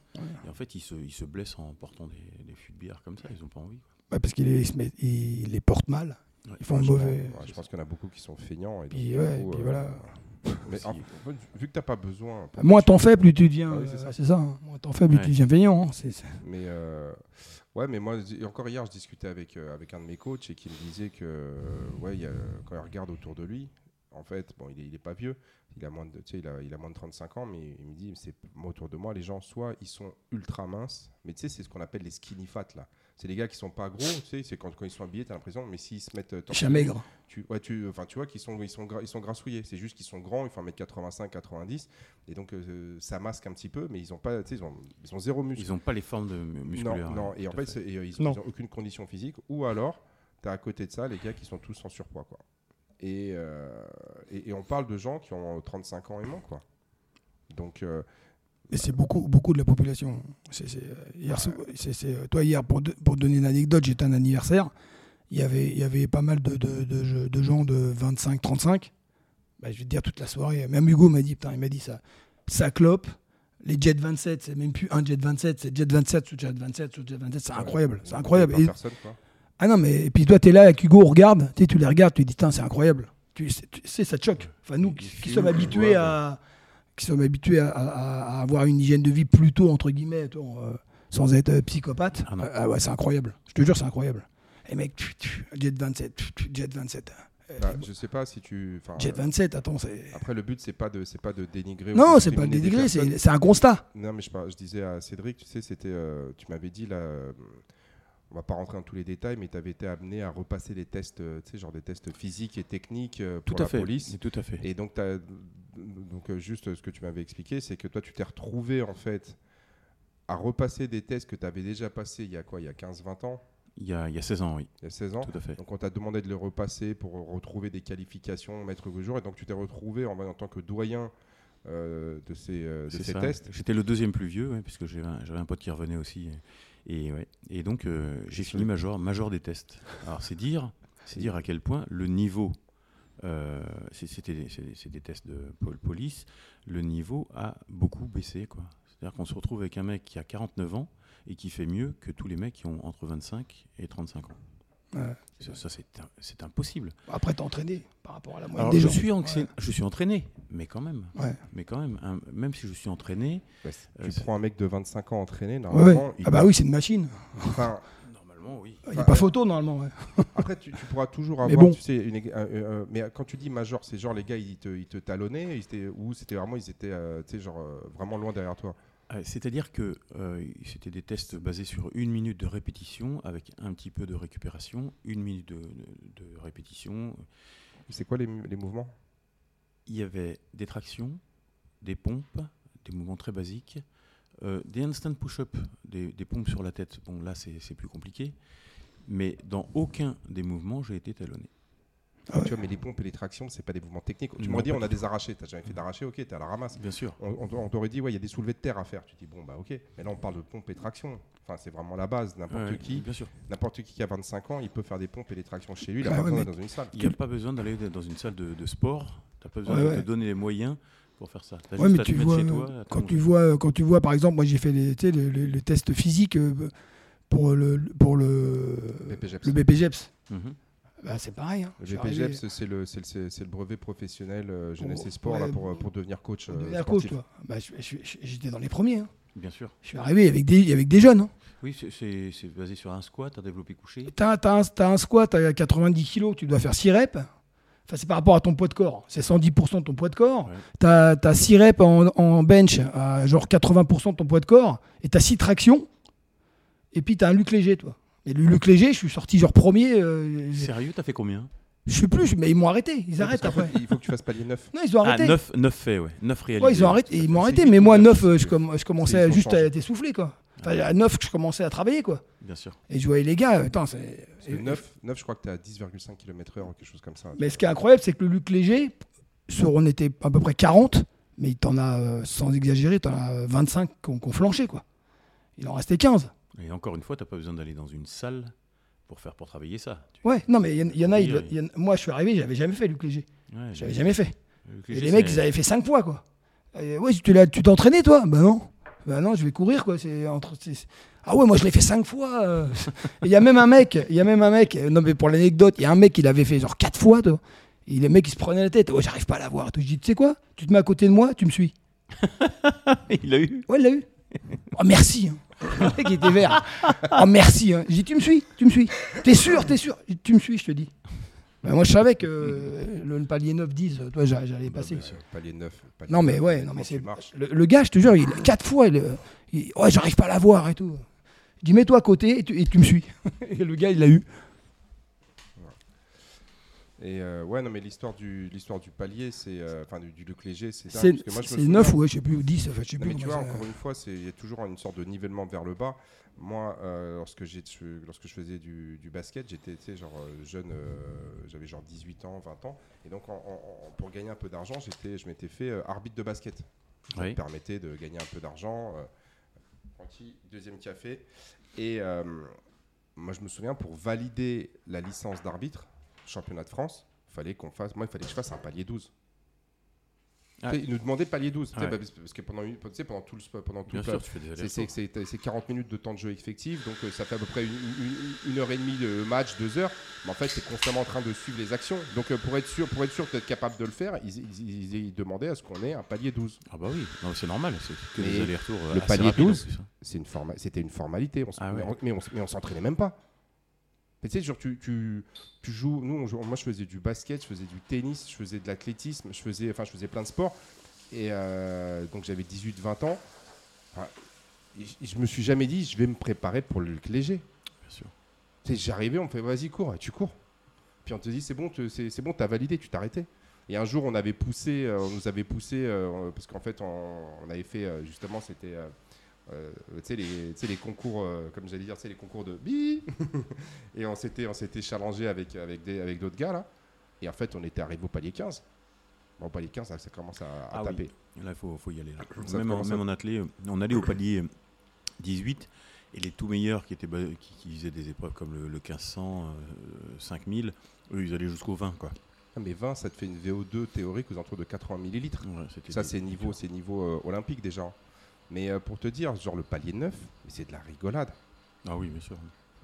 Et en fait, ils se, ils se blessent en portant des, des fûts de bière comme ça, ils ont pas envie. Ouais, parce qu'il les, il se met- il les porte mal. Ouais. Ils font le mauvais. pense, je pense qu'il y en a beaucoup qui sont feignants. Et Puis, du ouais, coup, puis euh, voilà. <laughs> Mais en- fait, vu que t'as pas besoin. Moins t'en fais, plus tu deviens. Ah oui, euh, c'est ça. c'est ça. hein. Moins t'en fais, plus Ouais. tu deviens payant. hein. C'est- c'est- Mais euh, ouais, mais moi, encore hier, je discutais avec, euh, avec un de mes coachs et qui me disait que euh, ouais, il y a- quand il regarde autour de lui, en fait, bon, il est, il est pas vieux, il a moins de, tu sais, il a, il a moins de 35 ans, mais il me dit, c'est moi autour de moi, les gens soit ils sont ultra minces, mais tu sais, c'est ce qu'on appelle les skinny fat là. C'est les gars qui sont pas gros, tu sais, c'est quand, quand ils sont habillés, t'as l'impression, mais s'ils se mettent euh, nu, maigre. tu, ouais, tu, enfin, tu vois qu'ils sont, ils sont, ils sont grassouillés. C'est juste qu'ils sont grands, ils font 1m85, 90. Et donc, euh, ça masque un petit peu, mais ils ont pas, ils ont, ils ont zéro muscle. Ils n'ont pas les formes de mu- musculaires. Non, non. Et en fait, et, euh, ils Non. n'ont aucune condition physique. Ou alors, tu as à côté de ça les gars qui sont tous en surpoids. Quoi. Et, euh, et, et on parle de gens qui ont 35 ans et moins. Quoi. Donc, Et c'est beaucoup, beaucoup de la population. C'est- c'est, euh, hier, c'est- euh, toi, hier, pour, te- pour donner une anecdote, j'étais à un anniversaire. Il y avait, il y avait pas mal de, de, de, de gens de 25-35. Bah, je vais te dire toute la soirée. Même Hugo m'a dit, putain, il m'a dit ça. Ça clope. Les Jet 27, c'est même plus un Jet 27, c'est Jet 27 sous Jet 27 sous Jet 27. C'est incroyable. C'est incroyable. Et- personne, quoi. Ah non, mais et puis toi, tu es là avec Hugo, on regarde, tu sais, tu les regardes, tu dis, Tain, c'est incroyable. Tu, sais- ça te choque. Enfin, nous qui, sommes tu habitués à qui sommes habitués à, à- à avoir une hygiène de vie plutôt, entre guillemets, euh, sans être euh, psychopathe. Ah. Ah ouais, c'est incroyable. Je te jure, c'est incroyable. Et mec, tu- tu- Jet 27, tu- Jet 27. euh, Bah, je sais pas si tu. Jet euh, 27, attends. Après, le but, c'est pas de, c'est pas de dénigrer. Non, c'est pas des dénigrer, c'est un constat. Non, mais je, je disais à Cédric, tu sais, c'était, euh, tu m'avais dit là, euh, on va pas rentrer dans tous les détails, mais tu avais été amené à repasser les tests, euh, tu sais, genre des tests physiques et techniques euh, pour Tout à la fait. police. Tout à fait. Et donc, t'as- donc euh, juste ce que tu m'avais expliqué, c'est que toi, tu t'es retrouvé en fait à repasser des tests que tu avais déjà passés il y a quoi, il y a 15-20 ans? Il y, a, il y a 16 ans, oui, Il y a 16 ans. tout à fait. Donc on t'a demandé de les repasser pour retrouver des qualifications, mettre au jour. Et donc tu t'es retrouvé en, en tant que doyen euh, de ces, euh, de ces tests. J'étais le deuxième plus vieux, ouais, puisque j'avais un, pote qui revenait aussi. Et, et ouais. et donc, euh, j'ai fini major, major des tests. Alors, c'est dire, c'est dire à quel point le niveau, euh, c'était des- tests de pol- police, le niveau a beaucoup baissé. C'est-à-dire qu'on se retrouve avec un mec qui a 49 ans et qui fait mieux que tous les mecs qui ont entre 25 et 35 ans. Ouais. Ça, ça, c'est impossible. Après, t'es entraîné par rapport à la moyenne Alors, des je gens. suis, Ouais. je suis entraîné, mais quand même. Ouais. Mais quand même, un- même si je suis entraîné, Ouais, Euh, tu prends un mec de 25 ans entraîné, normalement. ouais. il Ah bah oui, c'est une machine. enfin, <laughs> normalement, oui. Il n'y a Enfin, pas euh, photo normalement. ouais. <laughs> Après, tu, tu pourras toujours Mais avoir, bon. tu sais, une, ég- euh, euh, mais quand tu dis major, c'est genre les gars, ils te, ils te talonnaient, ils étaient, ou c'était vraiment, ils étaient, euh, tu sais, genre euh, vraiment loin derrière toi? Euh, C'est-à-dire que euh, c'était des tests basés sur une minute de répétition avec un petit peu de récupération, une minute de, de- de répétition. C'est quoi les, mouvements? Il y avait des tractions, des pompes, des mouvements très basiques, euh, des instant push-up, des, des pompes sur la tête. Bon, là, c'est plus compliqué. Mais dans aucun des mouvements, j'ai été talonné. Ah ouais. Tu vois, mais les pompes et les tractions, c'est pas des mouvements techniques. Tu m'aurais dit, on a des arrachés. T'as jamais fait d'arraché, ok, t'es à la ramasse. Bien sûr. On, on- on t'aurait dit, ouais, il y a des soulevés de terre à faire. Tu dis, bon, bah ok. Mais là, on parle de pompes et tractions. Enfin, c'est vraiment la base. N'importe Ouais, qui, Bien sûr. n'importe qui qui a 25 ans, il peut faire des pompes et des tractions chez lui. Il a Bah pas besoin dans une salle. Il n'y a pas besoin d'aller dans une salle de, de sport. Tu n'as pas besoin de te donner les moyens pour faire ça. Ouais, mais tu vois, quand tu vois, quand tu vois, par exemple, moi j'ai fait les, le, le- le test physique euh, pour le pour le BPGEPS. le BPGEPS. Bah, c'est pareil. hein. BPGEPS, c'est le, c'est le- c'est- c'est le brevet professionnel euh, jeunesse Pour- et sport ouais, là, pour, pour- pour devenir coach. euh, devenir coach, toi. Bah, J'étais dans les premiers. hein. Bien sûr. Je suis arrivé avec des avec des jeunes. hein. Oui, c'est- basé sur un squat, un développé couché. T'as as un, t'as un squat à 90 kg, tu dois faire 6 reps. Enfin, c'est par rapport à ton poids de corps. C'est 110% de ton poids de corps. Ouais. T'as as 6 reps en, en bench à genre 80% de ton poids de corps. Et t'as 6 tractions. Et puis t'as un luc léger, toi. Et le luc léger, je suis sorti genre premier. euh, Sérieux, t'as fait combien? Je sais plus, mais ils m'ont arrêté. Ils Ouais, arrêtent après. Il faut que tu fasses palier 9. <laughs> Non, ils ont Ah, arrêté. 9, 9 faits, ouais. 9 réalisés. Ouais, ils ont arrêté. Ils m'ont arrêté. Mais moi, neuf, 9, c'est- je, comm- je c'est- commençais ils juste à être essoufflé, quoi. Enfin, à 9, je commençais à travailler, quoi. Bien sûr. Et je voyais les gars, attends, c'est. Que 9, 9, je crois que tu es à 10,5 km/h ou quelque chose comme ça. Mais ce qui est incroyable, c'est que le Luc léger, sur, on était à peu près 40, mais t'en as, euh, sans exagérer, t'en as 25 qui ont, qui ont flanché, quoi. Il en restait 15. Et encore une fois, t'as pas besoin d'aller dans une salle pour faire pour travailler ça. Tu- Ouais, non, mais il y, en- il y en a, il- il y en- moi je suis arrivé, j'avais jamais fait Luc léger. Ouais, J'avais le- jamais fait. le Et les mecs, ils avaient fait 5 fois, quoi. Et ouais, tu tu t'entraînais, toi? Bah non. Bah non, je vais courir, quoi. C'est entre. Ah ouais, moi je l'ai fait 5 fois. euh. <laughs> Il y a même un mec, il y a même un mec, euh, non mais pour l'anecdote, il y a un mec qui l'avait fait genre 4 fois, toi. Et les mecs, ils se prenaient la tête. Ouais, j'arrive pas à la voir. Je dis, tu sais quoi? Tu te mets à côté de moi, tu me suis. <laughs> Il a eu. Ouais, il l'a eu. Oh, merci. hein. Le mec était vert. Oh, merci. Hein. Je dis, tu me suis, tu me suis. T'es sûr, t'es sûr? Je dis, Tu me suis, je te dis. Bah, moi, je savais que euh, le palier 9-10, toi, j'a- j'allais passer. Euh, Palier 9. palier Non, mais 9, ouais, non, mais quand c'est. marches. Le, le gars, je te jure, il, quatre fois, il, il- ouais, j'arrive pas à la voir et tout. Je dis, mets-toi à côté et tu, et tu me suis. <laughs> et le gars, il l'a eu. Et euh, ouais, non, mais l'histoire du, l'histoire du palier, c'est. euh, Enfin, du, du Luc léger, c'est dingue, C'est parce que moi, je me c'est souviens- 9 ou ouais, je sais plus, ou 10, enfin, je sais Non, plus. mais tu vois, c'est. encore une fois, c'est- il y a toujours une sorte de nivellement vers le bas. Moi, euh, lorsque, j'ai, lorsque je faisais du, du basket, j'étais tu sais, genre jeune, euh, j'avais genre 18 ans, 20 ans. Et donc, en- en- en- pour gagner un peu d'argent, j'étais, je m'étais fait euh, arbitre de basket. Ça Oui. me permettait de gagner un peu d'argent. euh, tranquille, deuxième café. Et euh, moi, je me souviens, pour valider la licence d'arbitre, championnat de France, fallait qu'on fasse, moi, il fallait que je fasse un palier 12. Ah. Tu sais, Ils nous demandaient palier 12. tu sais, Ouais. bah, parce que pendant, une- tu sais, pendant tout le, pendant tout c'est- allers-retours. c'est c'est- c'est 40 minutes de temps de jeu effectif, donc euh, ça fait à peu près une, une- une heure et demie de match, deux heures. Mais en fait, c'est constamment en train de suivre les actions. Donc euh, pour être sûr, pour être sûr d'être capable de le faire, ils, ils- ils- ils demandaient à ce qu'on ait un palier 12. Ah bah oui, c'est normal, c'est que des allers-retours. euh, le palier rapides en 12, plus, hein. C'est une forma- C'était une formalité, on Ah mais ouais. on- mais on s'entraînait même pas. Mais tu sais, genre, tu, tu, tu joues. Nous, on joue- moi, je faisais du basket, je faisais du tennis, je faisais de l'athlétisme, je faisais, enfin, je faisais plein de sports. Et euh, donc, j'avais 18-20 ans. Enfin, et je- me suis jamais dit, je vais me préparer pour le léger. Bien sûr. Tu sais, J'arrivais, on me fait, vas-y, cours, et tu cours. Puis on te dit, c'est bon, c'est bon, t'as validé, tu t'arrêtais. Et un jour, on avait poussé, euh, on nous avait poussé, euh, parce qu'en fait, on, on avait fait, justement, c'était. euh, euh, tu sais, les, les concours, euh, comme j'allais dire, tu sais, les concours de bi. <laughs> et on s'était, on s'était challengé avec, avec, des, avec d'autres gars là. Et en fait, on était arrivé au palier 15. Bon, au palier 15, ça, ça commence à, à Ah oui. taper. Là, il faut, faut y aller. Là. Même, en, à- même en athlé, euh, on allait au palier 18 et les tout meilleurs qui, étaient, qui, qui faisaient des épreuves comme le, le 1500, euh, 5000, eux, ils allaient jusqu'au 20. Quoi. Ah, mais 20, ça te fait une VO2 théorique aux alentours de 80 millilitres. Ouais, Ça, c'est niveau, c'est niveau euh, olympique déjà. Mais euh, pour te dire, genre le palier 9, mais c'est de la rigolade. Ah oui, bien sûr.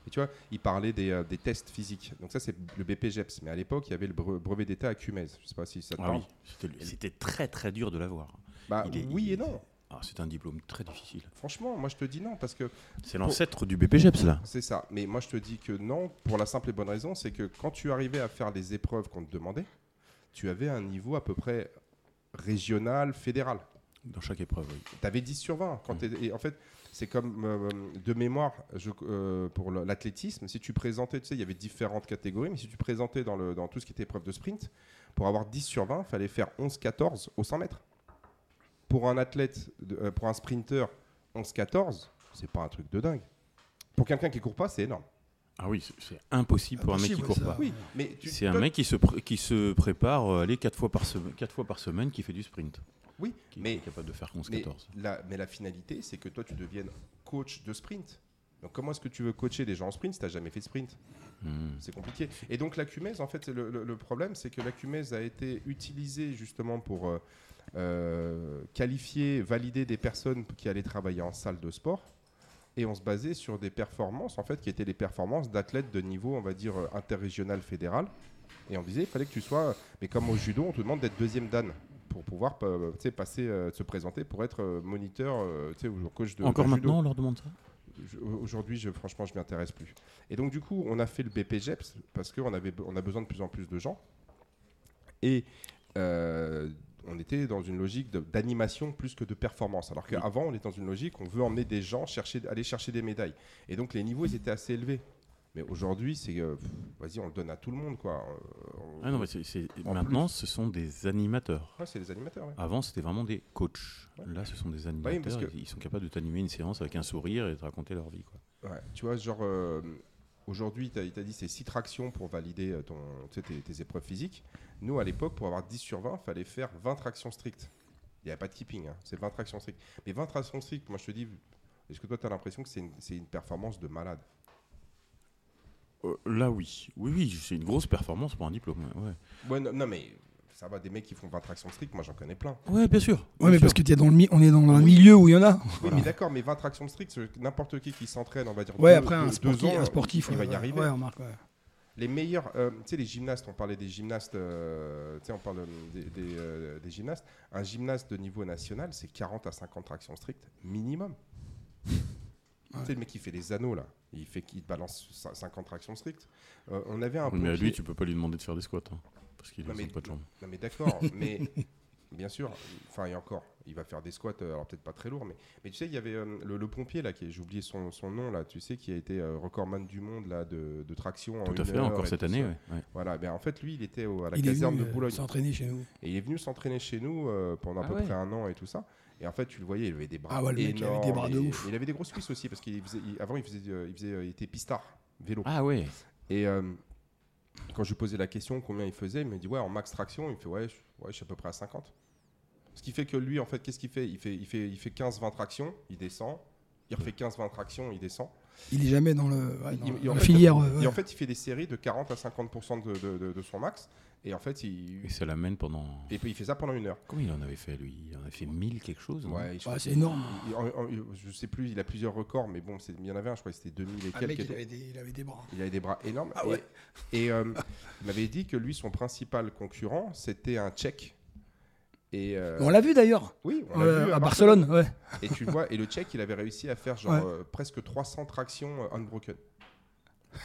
Et tu vois, il parlait des, euh, des tests physiques. Donc ça, c'est le BPGEPS. Mais à l'époque, il y avait le bre- brevet d'état à Cumez. Je sais pas si ça te Ah parle. oui, c'était- très très dur de l'avoir. Bah, est- oui et non. Ah, c'est un diplôme très difficile. Franchement, moi, je te dis non parce que C'est l'ancêtre du BPGEPS là. c'est ça. Mais moi, je te dis que non pour la simple et bonne raison, c'est que quand tu arrivais à faire les épreuves qu'on te demandait, tu avais un niveau à peu près régional, fédéral. Dans chaque épreuve, oui. Tu avais 10 sur 20. Quand t'es- et en fait, c'est comme euh, de mémoire je- euh, pour l'athlétisme. Si tu présentais, tu sais, il y avait différentes catégories, mais si tu présentais dans, le, dans tout ce qui était épreuve de sprint, pour avoir 10 sur 20, il fallait faire 11-14 au 100 mètres. Pour un athlète, euh, pour un sprinter, 11-14, c'est pas un truc de dingue. Pour quelqu'un qui court pas, c'est énorme. Ah oui, c'est- impossible pour un mec qui Impossible, court ça. pas. Oui, mais C'est un mec qui se, pr- qui se prépare euh, aller 4 fois, par semaine, quatre fois par semaine qui fait du sprint. Oui, Qui mais est capable de faire Mais 11-14. la, mais la finalité, c'est que toi, tu deviennes coach de sprint. Donc, comment est-ce que tu veux coacher des gens en sprint si tu n'as jamais fait de sprint? Hmm. C'est compliqué. Et donc, la CUMES, en fait, le, le- le problème, c'est que la CUMES a été utilisée justement pour euh, euh, qualifier, valider des personnes qui allaient travailler en salle de sport. Et on se basait sur des performances, en fait, qui étaient les performances d'athlètes de niveau, on va dire, euh, interrégional, fédéral. Et on disait, il fallait que tu sois. Mais comme au judo, on te demande d'être deuxième dan pour pouvoir euh, passer, euh, se présenter pour être euh, moniteur, ou coach de, Encore de judo. maintenant, on leur demande ça Aujourd'hui, je, franchement, je m'y intéresse plus. Et donc, du coup, on a fait le BPGEPS parce qu'on on a besoin de plus en plus de gens. Et euh, on était dans une logique d'animation plus que de performance. Alors qu'avant, on était dans une logique, on veut emmener des gens chercher, aller chercher des médailles. Et donc, les niveaux, ils étaient assez élevés. Mais aujourd'hui, c'est, euh, vas-y, on le donne à tout le monde, quoi. Euh, on- Ah non, mais Maintenant, ce sont des animateurs. Ouais, c'est les animateurs. ouais. Avant, c'était vraiment des coachs. Ouais. Là, ce sont des parce animateurs. que- Ils sont capables de t'animer une séance avec un sourire et de te raconter leur vie. Quoi. Ouais, tu vois, genre, euh, aujourd'hui, t'as- il t'a dit c'est 6 tractions pour valider ton, tu tes, tes épreuves physiques. Nous, à l'époque, pour avoir 10 sur 20, il fallait faire 20 tractions strictes. Il n'y avait pas de keeping, hein, c'est 20 tractions strictes. Mais 20 tractions strictes, moi je te dis, est-ce que toi, tu as l'impression que c'est une, c'est une performance de malade? Euh, là, oui. Oui, oui, c'est une grosse performance pour un diplôme. Ouais, non, non, mais ça va, des mecs qui font 20 tractions strictes, moi j'en connais plein. Ouais, bien sûr. Ouais, mais parce que t'es dans le mi- on est dans un Oui. milieu où il y en a. Oui, Voilà. mais d'accord, mais 20 tractions strictes, c'est n'importe qui qui s'entraîne, on va dire. Ouais, deux- après un deux- deux sportif, ans, un sportif, il va ouais, y arriver. Ouais, on marque, ouais. Les meilleurs, euh, tu sais, les gymnastes, on parlait des gymnastes, euh, tu sais, on parle des, des, euh, des gymnastes. Un gymnaste de niveau national, c'est 40 à 50 tractions strictes, minimum. Tu sais, le mec qui fait les anneaux, là, il, fait, il te balance cin- 50 tractions strictes. Euh, on avait un Oui, mais à lui, tu peux pas lui demander de faire des squats. hein, parce qu'il Non, a mais- pas de jambes. Non, mais d'accord, <laughs> mais bien sûr, enfin, et encore, il va faire des squats, euh, alors peut-être pas très lourds, mais, mais tu sais, il y avait euh, le, le pompier, là, qui est- j'ai oublié son, son nom, là, tu sais, qui a été euh, recordman du monde, là, de, de traction en Tout à une fait, heure encore et cette année. ouais, ouais. Voilà, ben en fait, lui, il était au- à la Il est caserne venu de Boulogne. s'entraîner chez nous. Et il est venu s'entraîner chez nous euh, pendant à Ah peu ouais. près un an et tout ça. Et en fait, tu le voyais, il avait des bras Ah ouais, le mec, il avait des bras de et- ouf. et il avait des grosses cuisses aussi, parce qu'avant, il, faisait, euh, il, faisait, euh, il était pistard, vélo. Ah ouais. Et euh, quand je lui posais la question combien il faisait, il me dit ouais, en max traction, il me fait ouais, je, ouais, je suis à peu près à 50. Ce qui fait que lui, en fait, qu'est-ce qu'il fait? Il fait, il fait, il fait 15-20 tractions, il descend. Il refait 15-20 tractions, il descend. Il est jamais dans, le, ouais, Il- dans il- la en fait, filière. euh, ouais. Et en fait, il fait des séries de 40 à 50% de, de- de- de son max. Et en fait, il, Et ça l'amène pendant. et puis il fait ça pendant une heure. Combien il en avait fait, lui? Il en avait fait 1000 quelque chose Ouais, je crois que- c'est énorme. il- en- en- je sais plus, il a plusieurs records, mais bon, c'est- il y en avait un, je crois que c'était 2000 et Ah, quelques. mec, il avait, des, il avait des bras. Il avait des bras énormes. Ah et ouais. et, euh, il m'avait dit que lui, son principal concurrent, c'était un Tchèque. Et euh, On l'a vu d'ailleurs. oui, on l'a euh, vu à Barcelone, ouais. Et tu le vois, et le Tchèque, il avait réussi à faire genre Ouais. euh, presque 300 tractions euh, unbroken.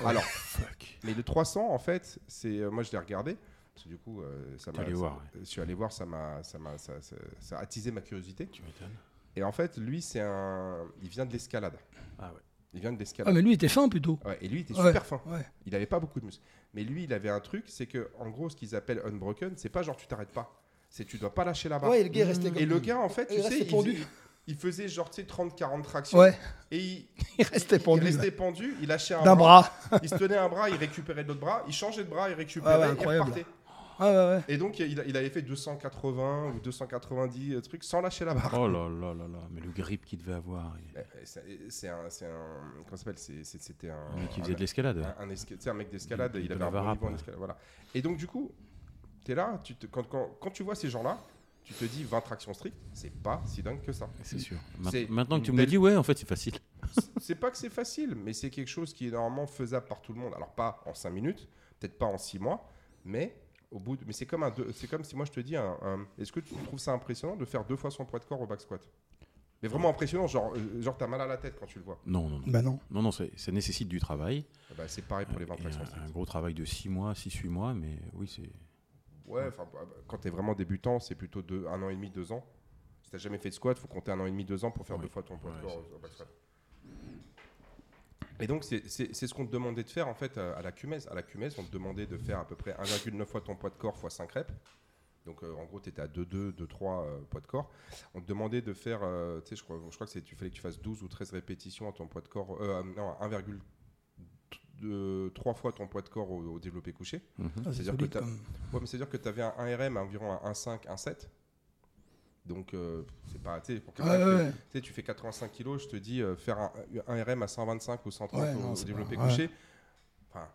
Alors, Fuck. mais le 300, en fait, c'est euh, moi je l'ai regardé. Parce que du coup, euh, ça m'a. allé ça- voir, ouais. Je suis allé voir, ça m'a, ça m'a, ça, ça- ça a attisé ma curiosité. Tu m'étonnes. Et en fait, lui, c'est un, il vient de l'escalade. Ah ouais. Il vient de Ah, l'escalade. mais lui, il était fin plutôt. Ouais, et lui, il était Ouais. super fin. Ouais. Il avait pas beaucoup de muscles. Mais lui, il avait un truc, c'est que en gros, ce qu'ils appellent unbroken, c'est pas genre tu t'arrêtes pas. C'est tu dois pas lâcher la barre. Ouais, et le gars est resté comme et le gars, en fait, Il tu restait sais, il pendu. faisait, il faisait genre, tu sais, 30-40 tractions. Ouais, Et il, <laughs> il restait il pendu. restait pendu, il lâchait un D'un bras, bras. il se tenait un bras, il récupérait l'autre bras, il changeait de bras, il récupérait, Ah ouais, il incroyable. repartait. Ouais, ouais, ouais. Et donc, il, il avait fait 280 ou 290 trucs sans lâcher la barre. Oh là là là là, mais le grip qu'il devait avoir. il- Eh, eh, C'est un, c'est un. Comment ça s'appelle C'était un. Le mec qui un- faisait de l'escalade. un, un esca- un mec d'escalade, De- il avait un bon niveau en escalade. Voilà. Et donc, du coup, tu es là, tu te, quand, quand, quand tu vois ces gens-là, tu te dis 20 tractions strictes, c'est pas si dingue que ça. C'est sûr. Ma- Maintenant que tu me le dis, ouais, en fait, c'est facile. c'est pas que c'est facile, mais c'est quelque chose qui est normalement faisable par tout le monde. Alors, pas en 5 minutes, peut-être pas en 6 mois, mais. Au bout de- mais c'est comme, un deux- c'est comme si moi je te dis, un- un- est-ce que tu trouves ça impressionnant de faire deux fois son poids de corps au back squat? Mais vraiment impressionnant, genre, euh, genre t'as mal à la tête quand tu le vois. Non, non, non. Bah non. Non, non, c'est- ça nécessite du travail. Eh ben, c'est pareil pour les 20 Et tractions un, strictes. un gros travail de 6 mois, 6-8 mois, mais oui, c'est. Ouais, enfin, bah, bah, quand tu es vraiment débutant, c'est plutôt deux, un an et demi, deux ans. Si tu jamais fait de squat, faut compter un an et demi, deux ans pour faire deux fois ton poids de corps au back squat. Et donc, c'est c'est- c'est ce qu'on te demandait de faire en fait à à la QMES. À la QMES, on te demandait de faire à peu près 1,9 fois ton poids de corps fois 5 reps. Donc, euh, en gros, tu étais à 2,2, 2,3 euh, poids de corps. On te demandait de faire, euh, tu sais, je crois, je crois que tu fallait que tu fasses 12 ou 13 répétitions à ton poids de corps. Euh, non, 1,3 fois ton poids de corps au, au développé couché. Mhm. Ah, c'est C'est-à-dire que comme. Ouais, tu avais un 1RM à environ un 1,5, 1,7. Donc, euh, c'est pas. Tu sais, pour Ouais, quelqu'un qui ouais, fait- ouais. tu fais 85 kilos, je te dis, euh, faire un, un RM à 125 ou 130 Ouais, au, non, au développé pas- couché. Enfin,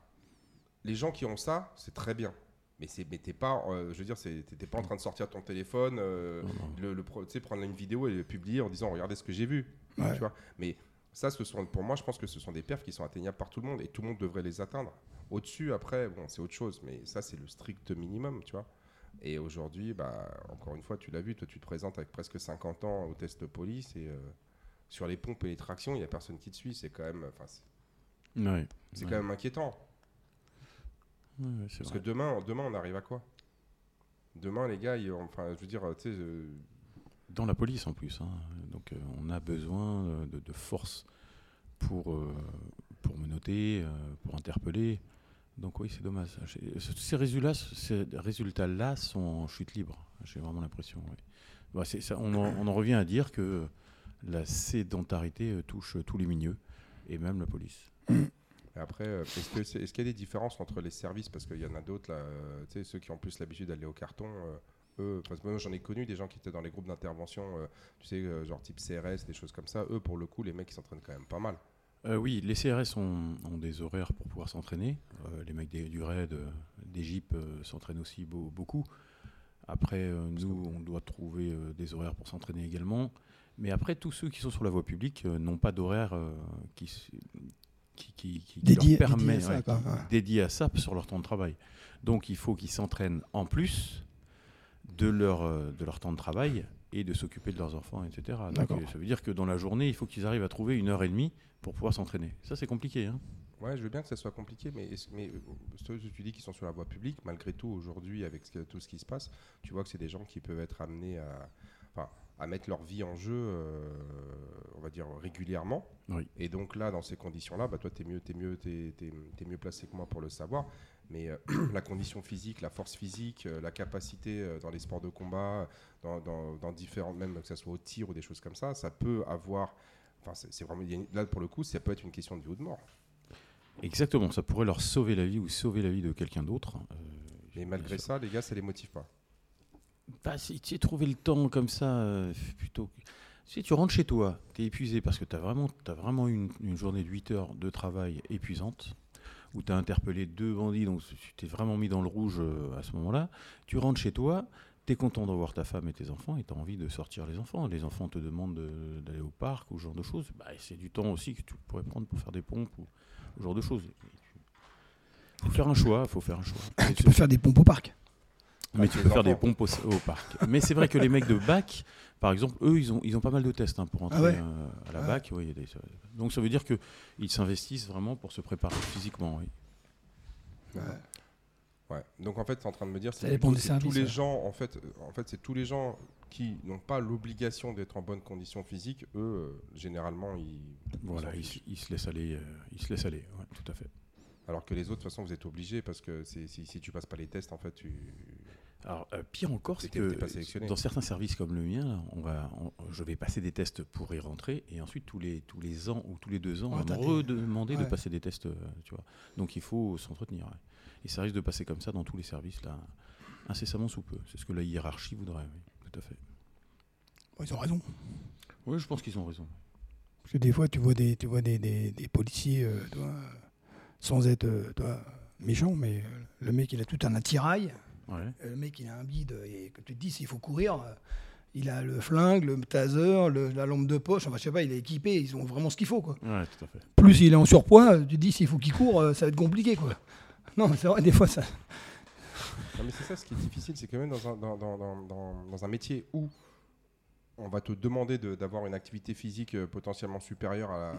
les gens qui ont ça, c'est très bien. Mais c'est, mais t'es pas, euh, je veux dire, t'es pas en train de sortir ton téléphone, euh, le, le tu prendre une vidéo et le publier en disant, regardez ce que j'ai vu. Tu vois. Mais ça, ce sont, pour moi, je pense que ce sont des perfs qui sont atteignables par tout le monde et tout le monde devrait les atteindre. Au-dessus, après, bon, c'est autre chose, mais ça, c'est le strict minimum, tu vois. Et aujourd'hui, bah, encore une fois, tu l'as vu, toi, tu te présentes avec presque 50 ans au test de police et euh, sur les pompes et les tractions, il n'y a personne qui te suit. C'est quand même, enfin, c'est, Ouais. c'est Ouais. quand même inquiétant. Ouais, Parce vrai. que demain, demain, on arrive à quoi? Demain, les gars, ils- enfin, je veux dire, tu sais, euh, Dans la police en plus. hein. Donc euh, on a besoin de, de force pour, pour menotter, euh, pour interpeller. Donc oui, c'est dommage. Ces résultats, ces résultats-là sont en chute libre. J'ai vraiment l'impression. Bah, on, en, revient à dire que la sédentarité euh, touche tous les milieux et même la police. Après, euh, est-ce qu'il y a des différences entre les services? Parce qu'il y en a d'autres, là, euh, ceux qui ont plus l'habitude d'aller au carton, euh, eux, parce que moi j'en ai connu des gens qui étaient dans les groupes d'intervention, euh, tu sais, euh, genre type CRS, des choses comme ça. Eux, pour le coup, les mecs, ils s'entraînent quand même pas mal. Euh, oui, les CRS ont, ont des horaires pour pouvoir s'entraîner. Euh, les mecs des- du RAID, euh, des euh, s'entraînent aussi beau- beaucoup. Après, euh, nous, on doit trouver euh, des horaires pour s'entraîner également. Mais après, tous ceux qui sont sur la voie publique euh, n'ont pas d'horaire euh, qui, s- qui, qui, qui- qui Dédié- leur permet dédié à ça, ouais, quoi, qui- ouais. dédié à ça sur leur temps de travail. Donc, il faut qu'ils s'entraînent en plus de leur, euh, de leur temps de travail et de s'occuper de leurs enfants, etc. Donc, euh, ça veut dire que dans la journée, il faut qu'ils arrivent à trouver une heure et demie pour pouvoir s'entraîner. Ça, c'est compliqué. Hein Ouais, je veux bien que ça soit compliqué, mais, euh, ceux que tu dis qu'ils sont sur la voie publique, malgré tout, aujourd'hui, avec tout ce qui se passe, tu vois que c'est des gens qui peuvent être amenés à, enfin, à mettre leur vie en jeu, euh, on va dire, régulièrement. Oui. Et donc là, dans ces conditions-là, bah, toi, tu es mieux, t'es mieux, mieux placé que moi pour le savoir. Mais euh, <clears throat> la condition physique, la force physique, euh, la capacité euh, dans les sports de combat, dans, dans, dans différentes, même que ce soit au tir ou des choses comme ça, ça peut avoir. Enfin, c'est vraiment. Là, pour le coup, ça peut être une question de vie ou de mort. Exactement, ça pourrait leur sauver la vie ou sauver la vie de quelqu'un d'autre. Mais malgré ça, les gars, ça les motive pas. Bah, si tu trouver le temps comme ça, plutôt. que- Si tu rentres chez toi, tu es épuisé parce que tu as vraiment, as vraiment eu une, une journée de 8 heures de travail épuisante, où tu as interpellé deux bandits, donc tu t'es vraiment mis dans le rouge euh, à ce moment-là. Tu rentres chez toi, tu es content de voir ta femme et tes enfants, et tu as envie de sortir les enfants. Les enfants te demandent de- d'aller au parc ou ce genre de choses. Bah, c'est du temps aussi que tu pourrais prendre pour faire des pompes ou ce genre de choses. Il faut faire un choix, faut faire un choix. Et Tu peux faire des pompes au parc. Mais tu les peux faire des pompes au, au parc. Mais c'est vrai que les mecs de bac, par exemple, eux, ils ont, ils ont pas mal de tests hein, pour entrer Ah ouais euh, à la Ah. bac. Oui, il y a des- donc ça veut dire qu'ils s'investissent vraiment pour se préparer physiquement. Oui. Ouais. Donc en fait, es en train de me dire, c'est c'est services, tous les ouais. gens, en fait, euh, en fait, c'est tous les gens qui n'ont pas l'obligation d'être en bonne condition physique. Eux, euh, généralement, ils. Voilà, ils, se laissent aller. euh, ils se laissent aller. ouais, tout à fait. Alors que les autres, de toute façon, vous êtes obligés parce que c'est- si, si tu passes pas les tests, en fait, tu. Alors, euh, pire encore, c'est que pas dans certains services comme le mien, on va, on- je vais passer des tests pour y rentrer, et ensuite tous les, tous les ans ou tous les deux ans, Ouais, on va me redemander de passer des tests, euh, tu vois. Donc il faut s'entretenir. ouais. Et ça risque de passer comme ça dans tous les services, là, incessamment sous peu. C'est ce que la hiérarchie voudrait, oui, tout à fait. Bon, ils ont raison. Oui, je pense qu'ils ont raison. Parce que des fois, tu vois des, tu vois des, des, des policiers, euh, sans être euh, vois, méchant, mais euh, le mec, il a tout un attirail. Ouais. Euh, Le mec, il a un bide. Et comme tu te dis, s'il faut courir, euh, il a le flingue, le taser, le- la lampe de poche. Enfin, je sais pas, il est équipé. Ils ont vraiment ce qu'il faut, quoi. ouais, tout à fait. Plus il est en surpoids, tu te dis, s'il faut qu'il court, euh, ça va être compliqué, quoi. Non, mais c'est vrai, des fois, ça. Non, mais c'est ça, ce qui est difficile, c'est quand même dans un, dans, dans- dans- dans- un métier où on va te demander de- d'avoir une activité physique potentiellement supérieure à, la-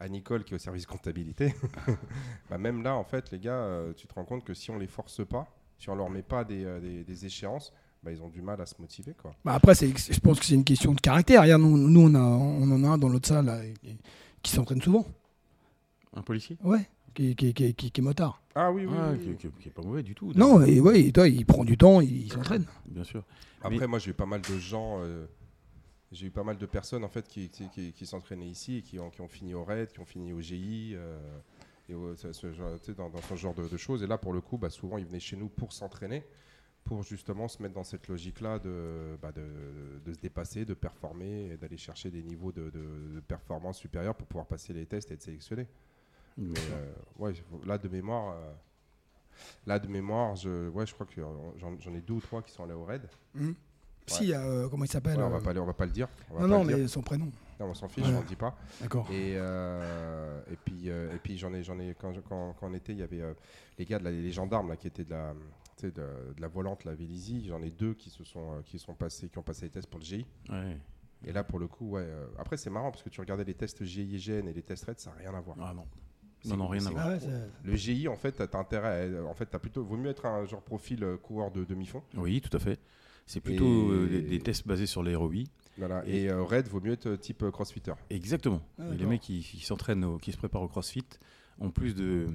à Nicole qui est au service comptabilité. <laughs> bah, même là, en fait, les gars, tu te rends compte que si on les force pas, si on leur met pas des, euh, des- des échéances, bah, ils ont du mal à se motiver. Quoi. Bah, après, c'est- je pense que c'est une question de caractère. Regarde, nous, nous, on, a, on en a un dans l'autre salle là, qui, s'entraîne souvent. Un policier? Ouais. Qui, qui, qui, qui- qui est motard. Ah oui, oui, Ah, oui, qui, oui. qui- qui est pas mauvais du tout. Non, et ouais, et toi, il prend du temps, il, il s'entraîne. Bien sûr. Après, Mais- moi, j'ai eu pas mal de gens, euh, j'ai eu pas mal de personnes en fait qui, qui, qui- qui s'entraînaient ici et qui ont, qui ont fini au RAID, qui ont fini au GI, euh, et ce- dans, dans ce genre de, de choses. Et là, pour le coup, bah, souvent, ils venaient chez nous pour s'entraîner, pour justement se mettre dans cette logique-là de, bah, de, de se dépasser, de performer et d'aller chercher des niveaux de, performance supérieurs pour pouvoir passer les tests et être sélectionné. Mais, Mais euh, ouais, là de mémoire, euh, là de mémoire, je, ouais, je crois que j'en ai deux ou trois qui sont allés au RAID. Si, il y a, euh, comment il s'appelle Ouais, on va pas on va pas le dire. on va Non, pas non, le dire. mais son prénom. Non, on s'en fiche, Ouais. on le dit pas. D'accord. Et, euh, et puis, euh, et puis j'en ai, j'en ai quand, quand, quand on était, il y avait euh, les gars, de la- les gendarmes là, qui étaient de la, tu sais, de, de la volante, la Vélizy. J'en ai deux qui se sont, qui sont passés, qui ont passé les tests pour le GI. ouais. Et là, pour le coup, ouais. euh, après, c'est marrant parce que tu regardais les tests GI et GN et les tests RAID, ça n'a rien à voir. Ah non. Non, non, rien à voir. Ah ouais, Le GI, en fait, t'as intérêt. à- en fait, t'as plutôt, vaut mieux être un genre profil coureur de demi-fond. Oui, tout à fait. C'est plutôt Et- des, des tests basés sur l'aérobie. Voilà. Et- Et, euh, RAID, vaut mieux être euh, type euh, crossfitter. Exactement. Ah, les mecs qui, qui s'entraînent, au- qui se préparent au CrossFit, ont plus de,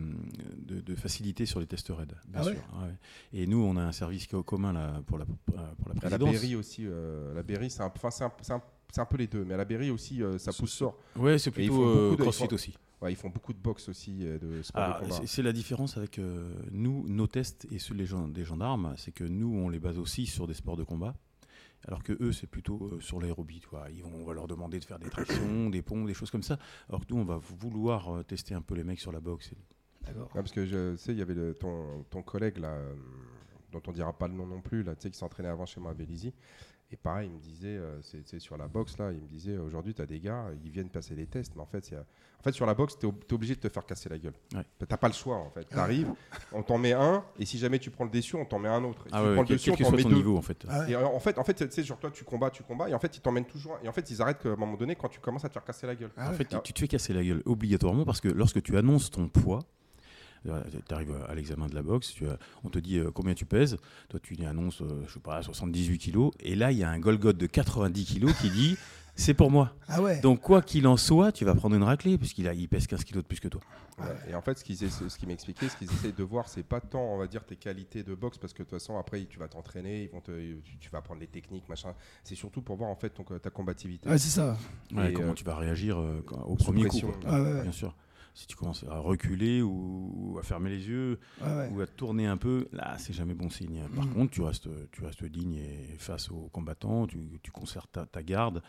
de, de facilité sur les tests RAID, bien Ah sûr. Ah ouais. Et nous, on a un service co- commun là, pour, la, pour la À la présidence. Berry aussi, euh, la Berry, c'est un, enfin, c'est un, c'est un- c'est un peu les deux, mais à la Berry aussi, euh, ça C'est- pousse sort. Ouais, c'est plutôt font beaucoup euh, de- ils CrossFit font- aussi. Ouais, ils font beaucoup de boxe aussi, de sport Ah, de combat. c'est- c'est la différence avec euh, nous, nos tests et ceux des gendarmes, c'est que nous, on les base aussi sur des sports de combat, alors que eux, c'est plutôt euh, sur l'aérobie. Ils vont, on va leur demander de faire des tractions, <coughs> des ponts, des choses comme ça. Alors que nous, on va vouloir euh, tester un peu les mecs sur la boxe. D'accord. Parce que je sais, il y avait le- ton, ton collègue là, euh, dont on dira pas le nom non plus, là, tu sais, qui s'entraînait avant chez moi à Vélizy. Et pareil, il me disait, euh, c'est sur la boxe là, il me disait, aujourd'hui, tu as des gars, ils viennent passer des tests, mais en fait, il y a- en fait sur la boxe, tu es, obligé de te faire casser la gueule. Ouais. T'as pas le choix en fait. Tu arrives, on t'en met un, et si jamais tu prends le dessus, on t'en met un autre. Et si Ah tu ouais, prends le quel on t'en met ton deux. niveau, en fait. Ah ouais. Et euh, en fait, en fait, tu sais, genre toi, tu combats, tu combats, et en fait, ils t'emmènent toujours. Et en fait, ils arrêtent qu'à un moment donné quand tu commences à te faire casser la gueule. Ah En ouais. fait, tu- Alors- tu te fais casser la gueule obligatoirement parce que lorsque tu annonces ton poids, tu arrives à l'examen de la boxe, tu as- on te dit euh, combien tu pèses, toi tu y annonces, euh, je sais pas, 78 kilos, et là il y a un Golgoth de 90 kilos qui dit c'est pour moi. Ah ouais. Donc quoi qu'il en soit, tu vas prendre une raclée puisqu'il a- il pèse 15 kilos de plus que toi. Ouais. Et en fait, ce qu'ils ce qu'ils m'expliquaient, ce qu'ils essayent de voir, c'est pas tant, on va dire, tes qualités de boxe, parce que de toute façon, après, tu vas t'entraîner, ils vont te, tu, vas apprendre les techniques, machin. C'est surtout pour voir en fait ton, ta combativité. Ouais, c'est ça. Ouais, Et, comment euh, tu vas réagir euh, quand- au premier coup. pression. quoi. Ah ouais, ouais. Bien sûr. Si tu commences à reculer ou, ou à fermer les yeux, Ouais, ouais. ou à tourner un peu, là, c'est jamais bon signe. Par Mm. contre, tu restes, tu restes digne et face aux combattants, tu, tu conserves ta, ta garde,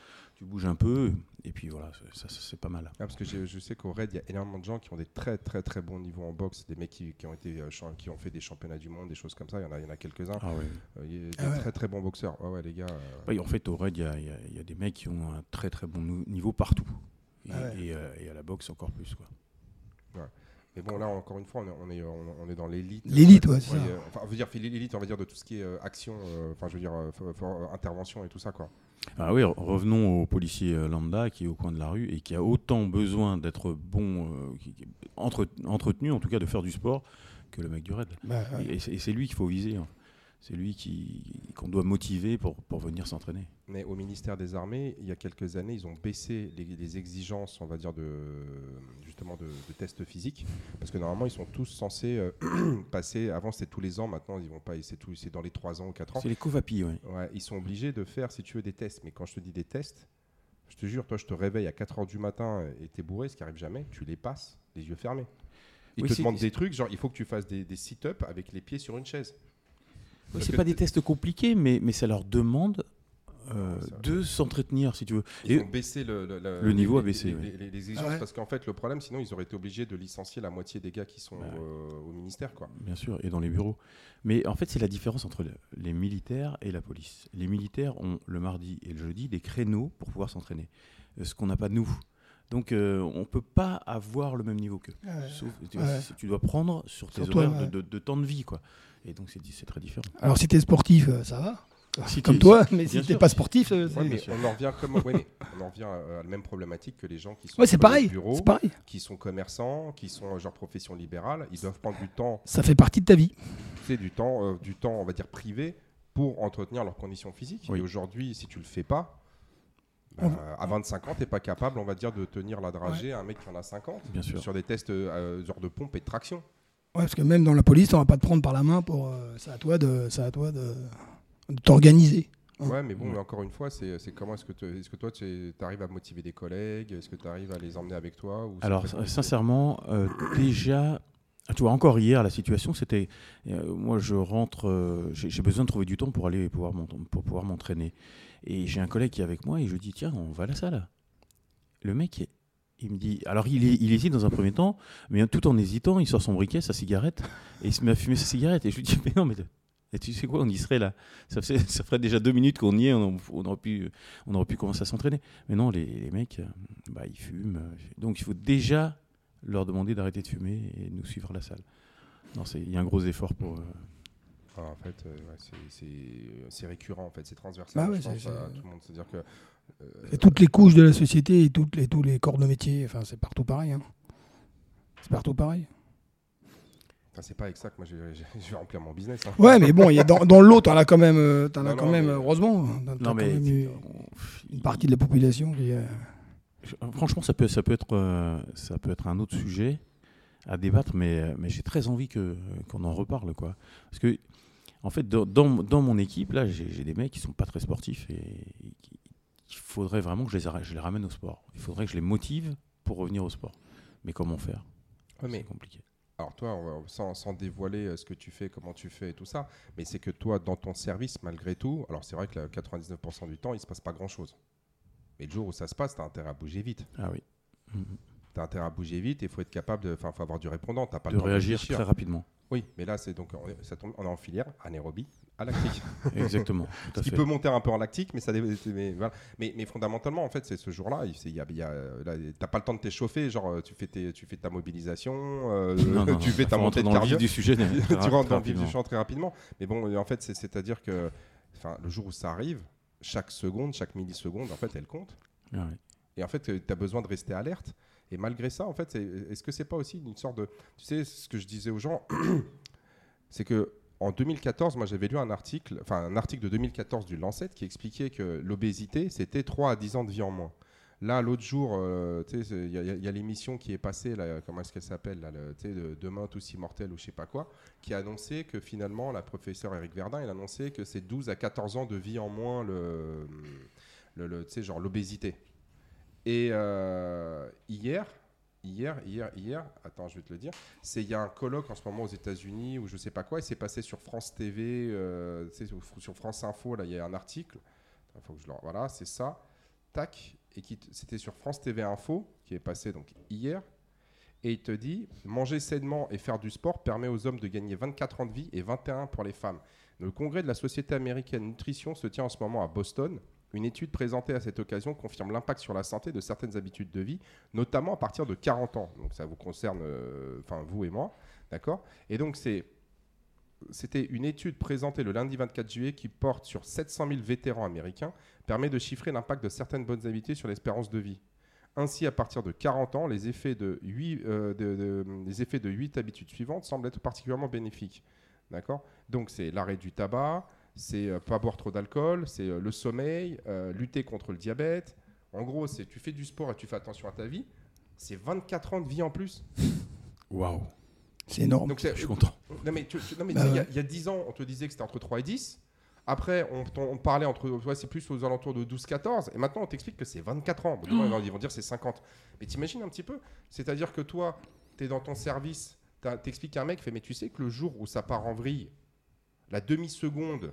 tu bouges un peu, et puis voilà, c'est- ça, ça, c'est pas mal. Ah, parce que je sais qu'au RAID, il y a énormément de gens qui ont des très très très bons niveaux en boxe, des mecs qui, qui ont, été, euh, champ- qui ont fait des championnats du monde, des choses comme ça, il y en a, il y en a quelques-uns. Ah ouais. Euh, il y a des Ah ouais. très très bons boxeurs. Ouais, ouais, les gars. euh, en fait, au raid, il y a, il y a- il y a des mecs qui ont un très très bon niveau partout. Et, Ah ouais. et, euh, et à la boxe, encore plus. Quoi. Mais bon, là, encore une fois, on est, on est, on est- on est dans l'élite. L'élite, Euh, ouais, c'est ça. euh, enfin, on veut dire l'élite, on va dire de tout ce qui est euh, action, euh, enfin, je veux dire, euh, intervention et tout ça, quoi. Ah oui, re- revenons au policier euh, lambda qui est au coin de la rue et qui a autant besoin d'être bon, euh, entre- entretenu, en tout cas de faire du sport, que le mec du raid. Bah, ouais. Et c'est lui qu'il faut viser. hein. C'est lui qui qu'on doit motiver pour, pour venir s'entraîner. Mais au ministère des Armées, il y a quelques années, ils ont baissé les, les exigences, on va dire, de, justement de, de tests physiques. Parce que normalement, ils sont tous censés euh, <clears throat> passer. Avant, c'était tous les ans. Maintenant, ils vont pas. C'est tout- c'est dans les 3 ans ou 4 ans. C'est les Covapi, ouais. Ouais, ils sont obligés de faire, si tu veux, des tests. Mais quand je te dis des tests, je te jure, toi, je te réveille à 4 heures du matin et t'es bourré, ce qui arrive jamais. Tu les passes, les yeux fermés. Ils Oui, te demandent des trucs, genre, il faut que tu fasses des, des sit-ups avec les pieds sur une chaise. Oui, c'est pas des tests compliqués, mais, mais ça leur demande euh, ça- de s'entretenir, si tu veux. Ils Et- ont baissé le, le- Le niveau a baissé, les, oui. les- les- les exigences Ah ouais. parce qu'en fait, le problème, sinon, ils auraient été obligés de licencier la moitié des gars qui sont Bah ouais. euh, au ministère, quoi. Bien sûr, et dans les bureaux. Mais en fait, c'est la différence entre le- les militaires et la police. Les militaires ont le mardi et le jeudi des créneaux pour pouvoir s'entraîner, Euh, ce qu'on n'a pas nous. Donc, euh, on ne peut pas avoir le même niveau qu'eux. Ouais. Sauf, tu, Ouais. si tu dois prendre sur tes Sur toi, horaires de, de temps de vie, quoi. Et donc, c'est c'est très différent. Alors si t'es sportif, euh, ça va. Si Comme toi, mais bien si t'es pas sportif, euh, c'est Ouais, mais on en revient comme, ouais, mais on en revient à, à la même problématique que les gens qui sont Ouais, c'est pareil. bureau, C'est pareil. qui sont commerçants, qui sont euh, genre profession libérale. Ils doivent prendre du temps, Ça fait partie de ta vie. tu sais, du temps, euh, du temps, on va dire privé, pour entretenir leurs conditions physiques. Oui. Et aujourd'hui, si tu le fais pas, bah, à 25 ans, t'es pas capable, on va dire, de tenir la dragée à un mec qui en a 50 Bien sûr. sur des tests euh, genre de pompe et de traction. Ouais, parce que même dans la police, on va pas te prendre par la main pour. euh, c'est à toi de, c'est à toi de, de t'organiser. Ouais. Ouais, mais bon, mais encore une fois, c'est c'est comment est-ce que, te- est-ce que toi, tu arrives à motiver des collègues? Est-ce que tu arrives à les emmener avec toi ou c'est Alors, très sincèrement, euh, déjà, tu vois, encore hier, la situation, c'était. euh, moi, je rentre, euh, j'ai j'ai besoin de trouver du temps pour aller pouvoir pour pouvoir m'entraîner. Et j'ai un collègue qui est avec moi et je lui dis tiens, on va à la salle. Le mec, il me dit. Alors, il, il hésite dans un premier temps, mais tout en hésitant, il sort son briquet, sa cigarette, et il se met à fumer sa cigarette. Et je lui dis mais non, mais. et tu sais quoi, on y serait là. Ça, fait- ça ferait déjà deux minutes qu'on y est, on, on aurait, pu, on aurait pu commencer à s'entraîner. Mais non, les, les mecs, euh, bah, ils fument. euh, Donc il faut déjà leur demander d'arrêter de fumer et de nous suivre à la salle. Non, c'est- il y a un gros effort pour. euh, Ah, en fait, euh, ouais, c'est- récurrent, en fait, c'est transversal. Bah ouais, je pense, c'est- à c'est- tout le monde. C'est-à-dire que euh, toutes les couches de la société et toutes les, tous les corps de métier. Enfin, c'est partout pareil. hein. C'est partout pareil. enfin, c'est pas avec ça que moi je vais, je vais remplir mon business. hein. Ouais, mais bon, il y a dans, dans l'eau, t'en as quand même, euh, t'en as Non, quand non, même mais- heureusement, t'as Non, mais même une partie de la population qui. euh, Je- Franchement, ça peut, ça peut être, euh, ça peut être un autre sujet à débattre, mais, euh, mais j'ai très envie que qu'on en reparle, quoi. Parce que, en fait, dans, dans, dans mon équipe, là, j'ai j'ai des mecs qui sont pas très sportifs et, et qui- il faudrait vraiment que je les, arrête- je les ramène au sport. Il faudrait que je les motive pour revenir au sport. Mais comment faire? Ouais, C'est compliqué. Alors toi, sans, sans dévoiler euh, ce que tu fais, comment tu fais et tout ça, mais c'est que toi, dans ton service, malgré tout, alors c'est vrai que là, 99% du temps, il se passe pas grand-chose. Mais le jour où ça se passe, tu as intérêt à bouger vite. Ah oui. Tu as intérêt à bouger vite et il faut être capable de... Enfin, faut avoir du répondant. T'as pas De le temps réagir très rapidement. Oui, mais là, c'est donc... On est, ça tombe- on est en filière anaérobie à lactique. <laughs> Exactement. Tout à qui fait. peut monter un peu en lactique, mais ça mais, voilà. mais, mais fondamentalement, en fait, c'est ce jour-là, y a, y a, t'as pas le temps de t'échauffer, genre tu fais, tes, tu fais ta mobilisation, euh, Non, non, <laughs> tu fais ta montée de dans le cardio, vif du sujet. <laughs> tu rentres dans le vif du champ très rapidement. Mais bon, en fait, c'est- c'est-à-dire que le jour où ça arrive, chaque seconde, chaque milliseconde, en fait, elle compte. Ah ouais. Et en fait, tu as besoin de rester alerte. Et malgré ça, en fait, est-ce que c'est pas aussi une sorte de. Tu sais, ce que je disais aux gens, <coughs> c'est que en 2014, moi j'avais lu un article, enfin un article de 2014 du Lancet qui expliquait que l'obésité, c'était 3 à 10 ans de vie en moins. Là, l'autre jour, euh, il y a, l'émission qui est passée, là, comment est-ce qu'elle s'appelle de Demain tous immortels ou je sais pas quoi, qui a annoncé que finalement, la professeure Eric Verdun, elle a annoncé que c'est 12 à 14 ans de vie en moins, le, le, le- genre l'obésité. Et euh, hier, hier, hier, hier, attends, je vais te le dire, c'est il y a un colloque en ce moment aux États-Unis ou je sais pas quoi, et c'est passé sur France TV, euh, sur, France Info, là, il y a un article. Faut que je le- voilà, c'est ça. Tac, et qui c'était sur France TV Info qui est passé donc hier. Et il te dit manger sainement et faire du sport permet aux hommes de gagner 24 ans de vie et 21 pour les femmes. Le congrès de la Société américaine Nutrition se tient en ce moment à Boston. Une étude présentée à cette occasion confirme l'impact sur la santé de certaines habitudes de vie, notamment à partir de 40 ans. Donc ça vous concerne, euh, enfin vous et moi, d'accord? Et donc c'était une étude présentée le lundi 24 juillet qui porte sur 700 000 vétérans américains, permet de chiffrer l'impact de certaines bonnes habitudes sur l'espérance de vie. Ainsi, à partir de 40 ans, les effets de 8, euh, les effets de 8 habitudes suivantes semblent être particulièrement bénéfiques. D'accord? Donc, c'est l'arrêt du tabac, c'est euh, pas boire trop d'alcool, c'est euh, le sommeil, euh, lutter contre le diabète. En gros, c'est tu fais du sport et tu fais attention à ta vie. C'est 24 ans de vie en plus. Waouh. C'est énorme. Donc, Je suis content. Non, mais, tu, tu- non, mais Bah il y a- ouais. il y, a 10 ans, on te disait que c'était entre 3 et 10. Après, on, on- on parlait entre. Ouais, c'est plus aux alentours de 12-14. Et maintenant, on t'explique que c'est 24 ans. Bon, demain, ils vont dire c'est 50. Mais t'imagines un petit peu? C'est-à-dire que toi, tu es dans ton service, t'expliques à un mec, fait, mais tu sais que le jour où ça part en vrille, la demi-seconde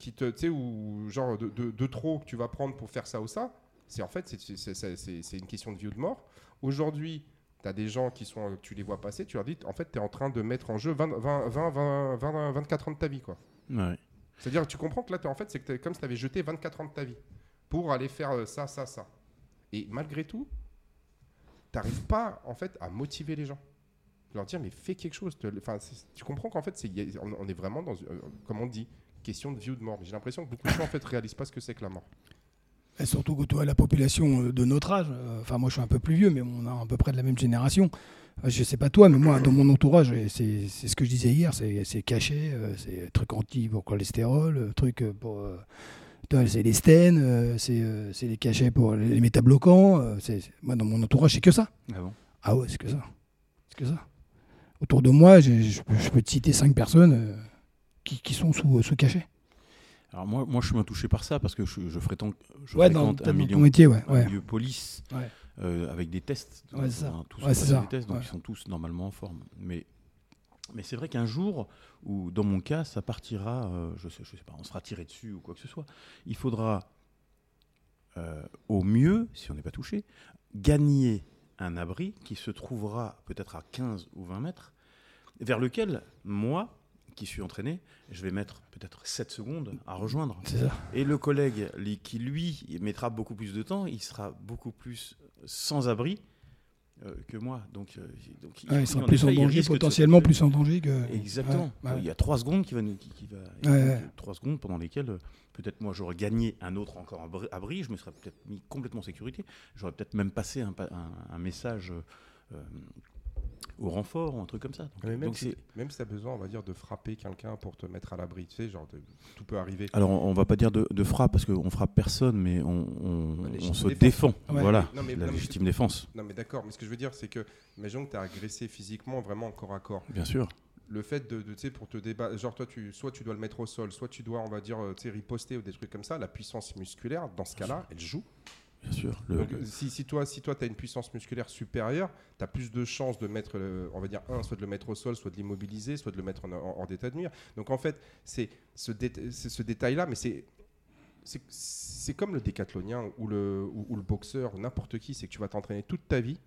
qui te, tu sais, ou genre de, de- de trop que tu vas prendre pour faire ça ou ça, c'est en fait, c'est- une question de vie ou de mort. Aujourd'hui, tu as des gens qui sont, tu les vois passer, tu leur dis, en fait, tu es en train de mettre en jeu 20, 20, 20, 20, 20, 24 ans de ta vie, quoi. Ouais. C'est-à-dire, tu comprends que là, en fait, c'est comme si tu avais jeté 24 ans de ta vie pour aller faire euh, ça, ça, ça. Et malgré tout, t'arrives pas, en fait, à motiver les gens. Leur dire, mais fais quelque chose. Enfin, tu comprends qu'en fait, on, on est vraiment dans, euh, comme on dit, question de vie ou de mort. Mais j'ai l'impression que beaucoup de gens, en fait, réalisent pas ce que c'est que la mort. Et surtout que toi, la population euh, de notre âge, euh, enfin moi je suis un peu plus vieux, mais on a à peu près de la même génération. Euh, Je sais pas toi, mais moi dans mon entourage, c'est c'est ce que je disais hier, c'est c'est caché, euh, c'est truc anti pour le cholestérol, truc pour. euh, c'est les stènes, euh, c'est euh, c'est les cachets pour les les métabloquants. euh, moi dans mon entourage, c'est que ça. Ah bon? Ah ouais, c'est que ça. C'est que ça. Autour de moi, je peux, je peux te citer cinq personnes euh, qui, qui sont sous, sous cachet. Alors moi, moi, je suis moins touché par ça parce que je, je fréquente, je Ouais, dans, fréquente dans un milieu, métier, ouais. un ouais. milieu police euh, avec des tests. Ouais, c'est ça. Tous ça. des tests, donc ils sont tous normalement en forme. Mais, mais c'est vrai qu'un jour, où dans mon cas, ça partira, euh, je sais, je sais pas, on sera tiré dessus ou quoi que ce soit, il faudra euh, au mieux, si on n'est pas touché, gagner un abri qui se trouvera peut-être à 15 ou 20 mètres, vers lequel, moi, qui suis entraîné, je vais mettre peut-être 7 secondes à rejoindre. Ça. Et le collègue qui, lui, mettra beaucoup plus de temps, il sera beaucoup plus sans abri euh, que moi. Donc, euh, donc Ouais, ils sont en plus en danger, potentiellement plus en danger que. Exactement. Ouais, ouais. Il y a trois secondes qui va nous, qui, qui va, trois secondes pendant lesquelles euh, peut-être moi j'aurais gagné un autre encore abri, abri, je me serais peut-être mis complètement en sécurité. J'aurais peut-être même passé un, pa- un- un message euh, au renfort ou un truc comme ça. Donc, même donc si, même si tu as besoin, on va dire, de frapper quelqu'un pour te mettre à l'abri, tu sais, genre, de- tout peut arriver. alors on, on va pas dire de, de frappe parce qu'on frappe personne, mais on, se défense. défend. Ouais. Voilà, Non, mais- la non, mais- légitime défense, Non, mais d'accord, mais ce que je veux dire, c'est que, imaginons que tu as agressé physiquement, vraiment corps à corps. bien sûr. le fait de, de, tu sais, pour te débattre, genre toi, tu, soit tu dois le mettre au sol, soit tu dois, on va dire, euh, tu sais, riposter ou des trucs comme ça, la puissance musculaire, dans ce cas-là, elle joue. Bien sûr. Le- Donc, le- si, si toi, si toi, tu as une puissance musculaire supérieure, tu as plus de chances de mettre, euh, on va dire, un, soit de le mettre au sol, soit de l'immobiliser, soit de le mettre en, en- hors d'état de nuire. Donc, en fait, c'est ce, dé- c'est ce détail-là, mais c'est. C'est comme le décathlonien ou le, ou, ou le boxeur ou n'importe qui, c'est que tu vas t'entraîner toute ta vie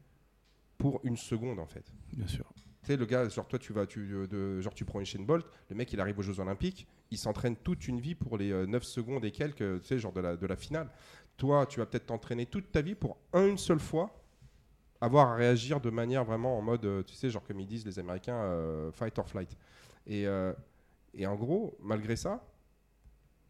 pour une seconde en fait. bien sûr. Tu sais, le gars, genre toi, tu vas, tu, euh, de, genre tu prends une chaîne Bolt, le mec, il arrive aux Jeux Olympiques, il s'entraîne toute une vie pour les euh, 9 secondes et quelques, tu sais, genre de la, de la finale. Toi, tu vas peut-être t'entraîner toute ta vie pour un, une seule fois avoir à réagir de manière vraiment en mode, euh, tu sais, genre comme ils disent les Américains, euh, fight or flight. Et, euh, et en gros, malgré ça,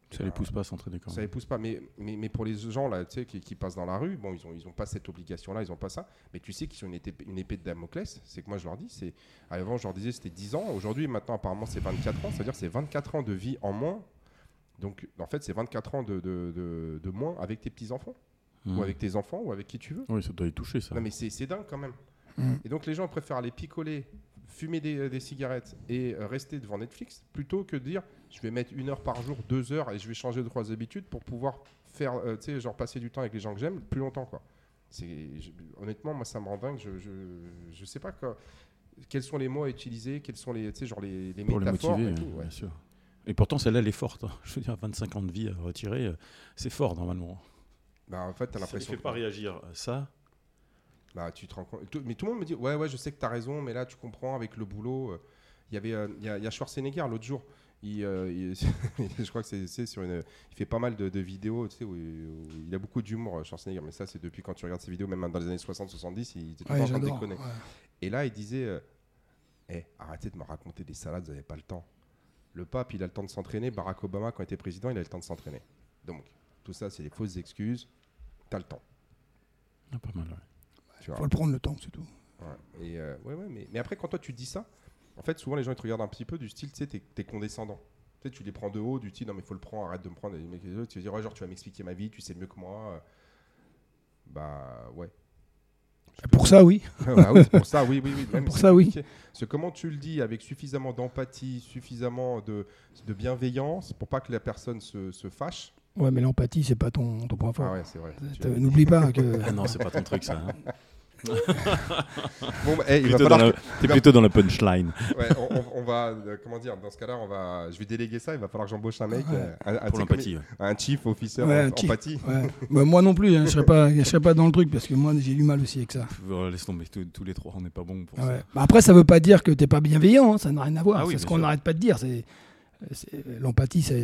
Ça les pousse pas à s'entraîner quand ça même. les pousse pas. Mais, mais, mais pour les gens là, tu sais, qui, qui passent dans la rue, bon, ils ont, ils ont pas cette obligation-là, ils ont pas ça. Mais tu sais qu'ils ont une épée, une épée de Damoclès. C'est que moi, je leur dis, c'est avant, je leur disais, c'était 10 ans. Aujourd'hui, maintenant, apparemment, c'est 24 ans. C'est-à-dire, c'est 24 ans de vie en moins. Donc, en fait, c'est 24 ans de, de, de- de moins avec tes petits enfants, Mmh. ou avec tes enfants, ou avec qui tu veux. Oui, ça doit les toucher ça. Non, mais c'est dingue quand même. Mm. Et donc, les gens préfèrent aller picoler, fumer des, des cigarettes et euh, rester devant Netflix plutôt que de dire je vais mettre une heure par jour, deux heures et je vais changer de trois habitudes pour pouvoir faire, euh, tu sais, genre passer du temps avec les gens que j'aime plus longtemps, quoi. C'est je- honnêtement, moi, ça me rend dingue. Je, je, je sais pas quoi- quels sont les mots à utiliser, quels sont les, tu sais, genre les, les pour les métaphores motiver, et tout. ouais. bien sûr. Et pourtant, celle-là, elle est forte. hein. Je veux dire, 25 ans de vie à retirer, euh, c'est fort normalement. Bah, en fait, t'as Ça ne l'impression. fait que- pas réagir à ça. Bah, tu te rends compte. tout- Mais tout le monde me dit Ouais, ouais, je sais que tu as raison, mais là, tu comprends avec le boulot. euh, Il y avait euh, il y, a- il y a Schwarzenegger l'autre jour. Il, euh, il- <laughs> je crois que c'est sur une. Il fait pas mal de, de vidéos, tu sais, où, il- où il a beaucoup d'humour, euh, Schwarzenegger. Mais ça, c'est depuis quand tu regardes ses vidéos, même dans les années 60-70, il était tout le Ouais, temps en train de déconner. ouais. Et là, il disait euh, Eh, arrêtez de me raconter des salades, vous n'avez pas le temps. Le pape, il a le temps de s'entraîner. Barack Obama, quand il était président, il a le temps de s'entraîner. Donc, tout ça, c'est des fausses excuses. Tu as le temps. Ah, pas mal, ouais. Tu vois. Faut le prendre le temps, c'est tout. Ouais. Et euh, ouais, ouais, mais, mais après, quand toi tu dis ça, En fait, souvent, les gens ils te regardent un petit peu du style, tu sais, t'es es condescendant. Tu sais, tu les prends de haut, du style, non, mais faut le prendre, arrête de me prendre. Les mecs, les autres, tu vas dire, ouais, genre, tu vas m'expliquer ma vie, tu sais mieux que moi. Bah, ouais. Pour ça, oui. bah <laughs> oui, pour ça, oui, oui, oui. Même Pour ça, oui. Parce que comment tu le dis avec suffisamment d'empathie, suffisamment de, de bienveillance pour pas que la personne se, se fâche? Ouais, mais l'empathie, c'est pas ton, ton point fort. Ah ouais, c'est vrai. Tu T'as- l'as dit. N'oublie pas que. Ah non, c'est pas ton truc ça. hein. <laughs> <laughs> Bon, bah, eh, il va Plutôt dans falloir la- T'es plutôt dans la punchline. ouais, on, on- on va, euh, comment dire, dans ce cas-là, on va, je vais déléguer ça. Il va falloir que j'embauche un mec, Ouais. euh, un, un- un chief officer Ouais, en chief. empathie. Ouais. Bah, moi non plus, hein, je serais pas, je serais pas dans le truc parce que moi j'ai du mal aussi avec ça. Euh, Laisse tomber, tous, tous les trois, on n'est pas bon pour Ouais. ça. Bah, après, ça veut pas dire que t'es pas bienveillant, hein, ça n'a rien à voir. Ah oui, c'est ce qu'on n'arrête pas de dire. C'est, l'empathie, c'est,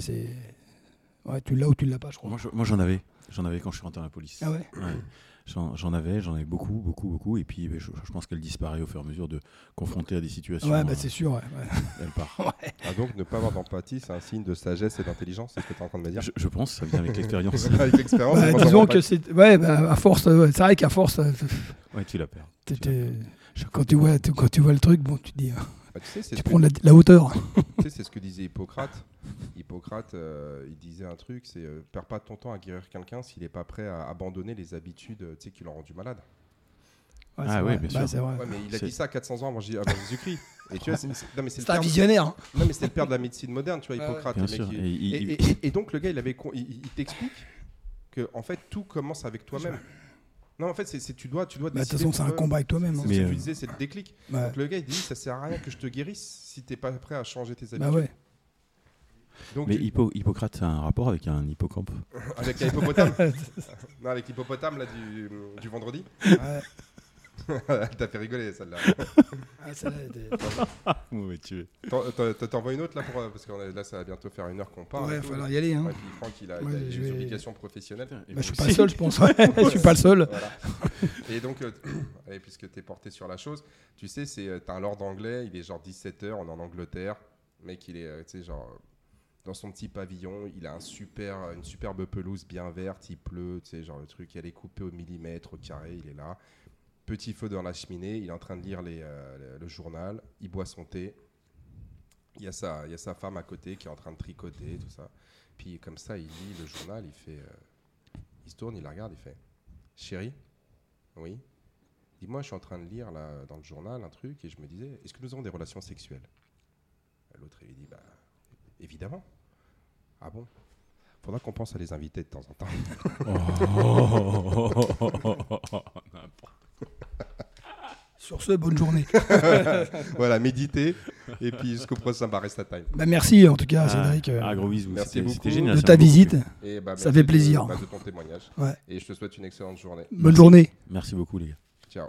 tu l'as ou tu l'as pas, je crois. Moi, je- moi, j'en avais. J'en avais quand je suis rentré dans la police. Ah ouais. J'en avais, j'en avais beaucoup, beaucoup, beaucoup. Et puis, je, je pense qu'elle disparaît au fur et à mesure de confronter à des situations. Ouais, bah, euh, c'est sûr. ouais, ouais. elle part. <laughs> Ah, donc, ne pas avoir d'empathie, c'est un signe de sagesse et d'intelligence, c'est ce que tu es en train de me dire? Je, je pense, ça vient avec <laughs> l'expérience. Avec l'expérience, Bah, disons que c'est, ouais, bah, à force, ouais, c'est vrai qu'à force, euh, ouais, tu la perds. quand tu vois, tu- quand tu vois le truc, bon, tu te dis, euh, Bah, tu sais, c'est tu ce que- prends la, la hauteur. <laughs> Tu sais, c'est ce que disait Hippocrate. <laughs> Hippocrate, euh, il disait un truc, c'est euh, perds pas ton temps à guérir quelqu'un s'il n'est pas prêt à abandonner les habitudes euh, tu sais, qui l'ont rendu malade. Ouais, Ah oui, bien Bah, sûr. c'est vrai. Ouais, mais il a C'est- dit ça 400 ans avant, Jésus-Christ. <laughs> Et tu vois, c'est, c'est- non, mais c'est le C'est un père, visionnaire. hein. non, mais c'est le père de la médecine moderne, tu vois, ouais. Hippocrate. Bien le mec, sûr. il- Et il- et, il- et- et donc le gars, il avait, con- il, il t'explique que en fait tout commence avec toi-même. Non, en fait, c'est, c'est- tu dois, tu dois. Bah, De toute façon, c'est un combat avec toi-même. hein. C'est ce que euh, tu disais, c'est le déclic. Ouais. Donc le gars, il dit, ça sert à rien que je te guérisse si t'es pas prêt à changer tes habitudes. Bah ouais. Donc Mais tu- Hippo- Hippocrate, c'est un rapport avec un hippocampe. avec l'hippopotame. <laughs> non, avec l'hippopotame là du, du vendredi. Ouais. <laughs> T'as fait rigoler celle-là. <laughs> Ah, celle-là, elle était- Ouais, tu es. T'en- t'envoies une autre là pour euh, parce que on est- là ça va bientôt faire une heure qu'on parle. Ouais, il falloir y aller. Hein. Ouais, puis Franck il a, il Ouais, a je des vais- obligations professionnelles. Bah, je suis pas seul, je pense. <laughs> Je suis pas le seul. Voilà. Et donc, euh, <clears throat> allez, puisque tu es porté sur la chose, tu sais, c'est euh, t'as un lord anglais, il est genre 17h, on est en Angleterre. Le mec, il est, euh, tu sais, genre euh, dans son petit pavillon, il a un super, une superbe pelouse bien verte, il pleut, tu sais, genre le truc, elle est coupée au millimètre, au carré, il est là. Petit feu dans la cheminée, il est en train de lire euh, le, journal, il boit son thé. Il y, a sa, femme à côté qui est en train de tricoter, tout ça. Puis comme ça, il lit le journal, il euh, se tourne, il la regarde, il fait Chérie, oui. Dis-moi, je suis en train de lire dans le journal un truc et je me disais, est-ce que nous avons des relations sexuelles? L'autre, il lui dit, bah, évidemment. Ah bon? Faudra qu'on pense à les inviter de temps en temps. <laughs> <laughs> Sur ce, bonne journée. <laughs> voilà, méditer. Et puis jusqu'au prochain Barista Time. Bah, merci en tout cas, Ah, Cédric, euh, ah, gros bisous. Merci beaucoup C'était génial. de ta visite. Et bah, Ça fait de- plaisir. bah, de ton témoignage. Ouais. Et je te souhaite une excellente journée. Bonne journée. Merci beaucoup, les gars. Ciao.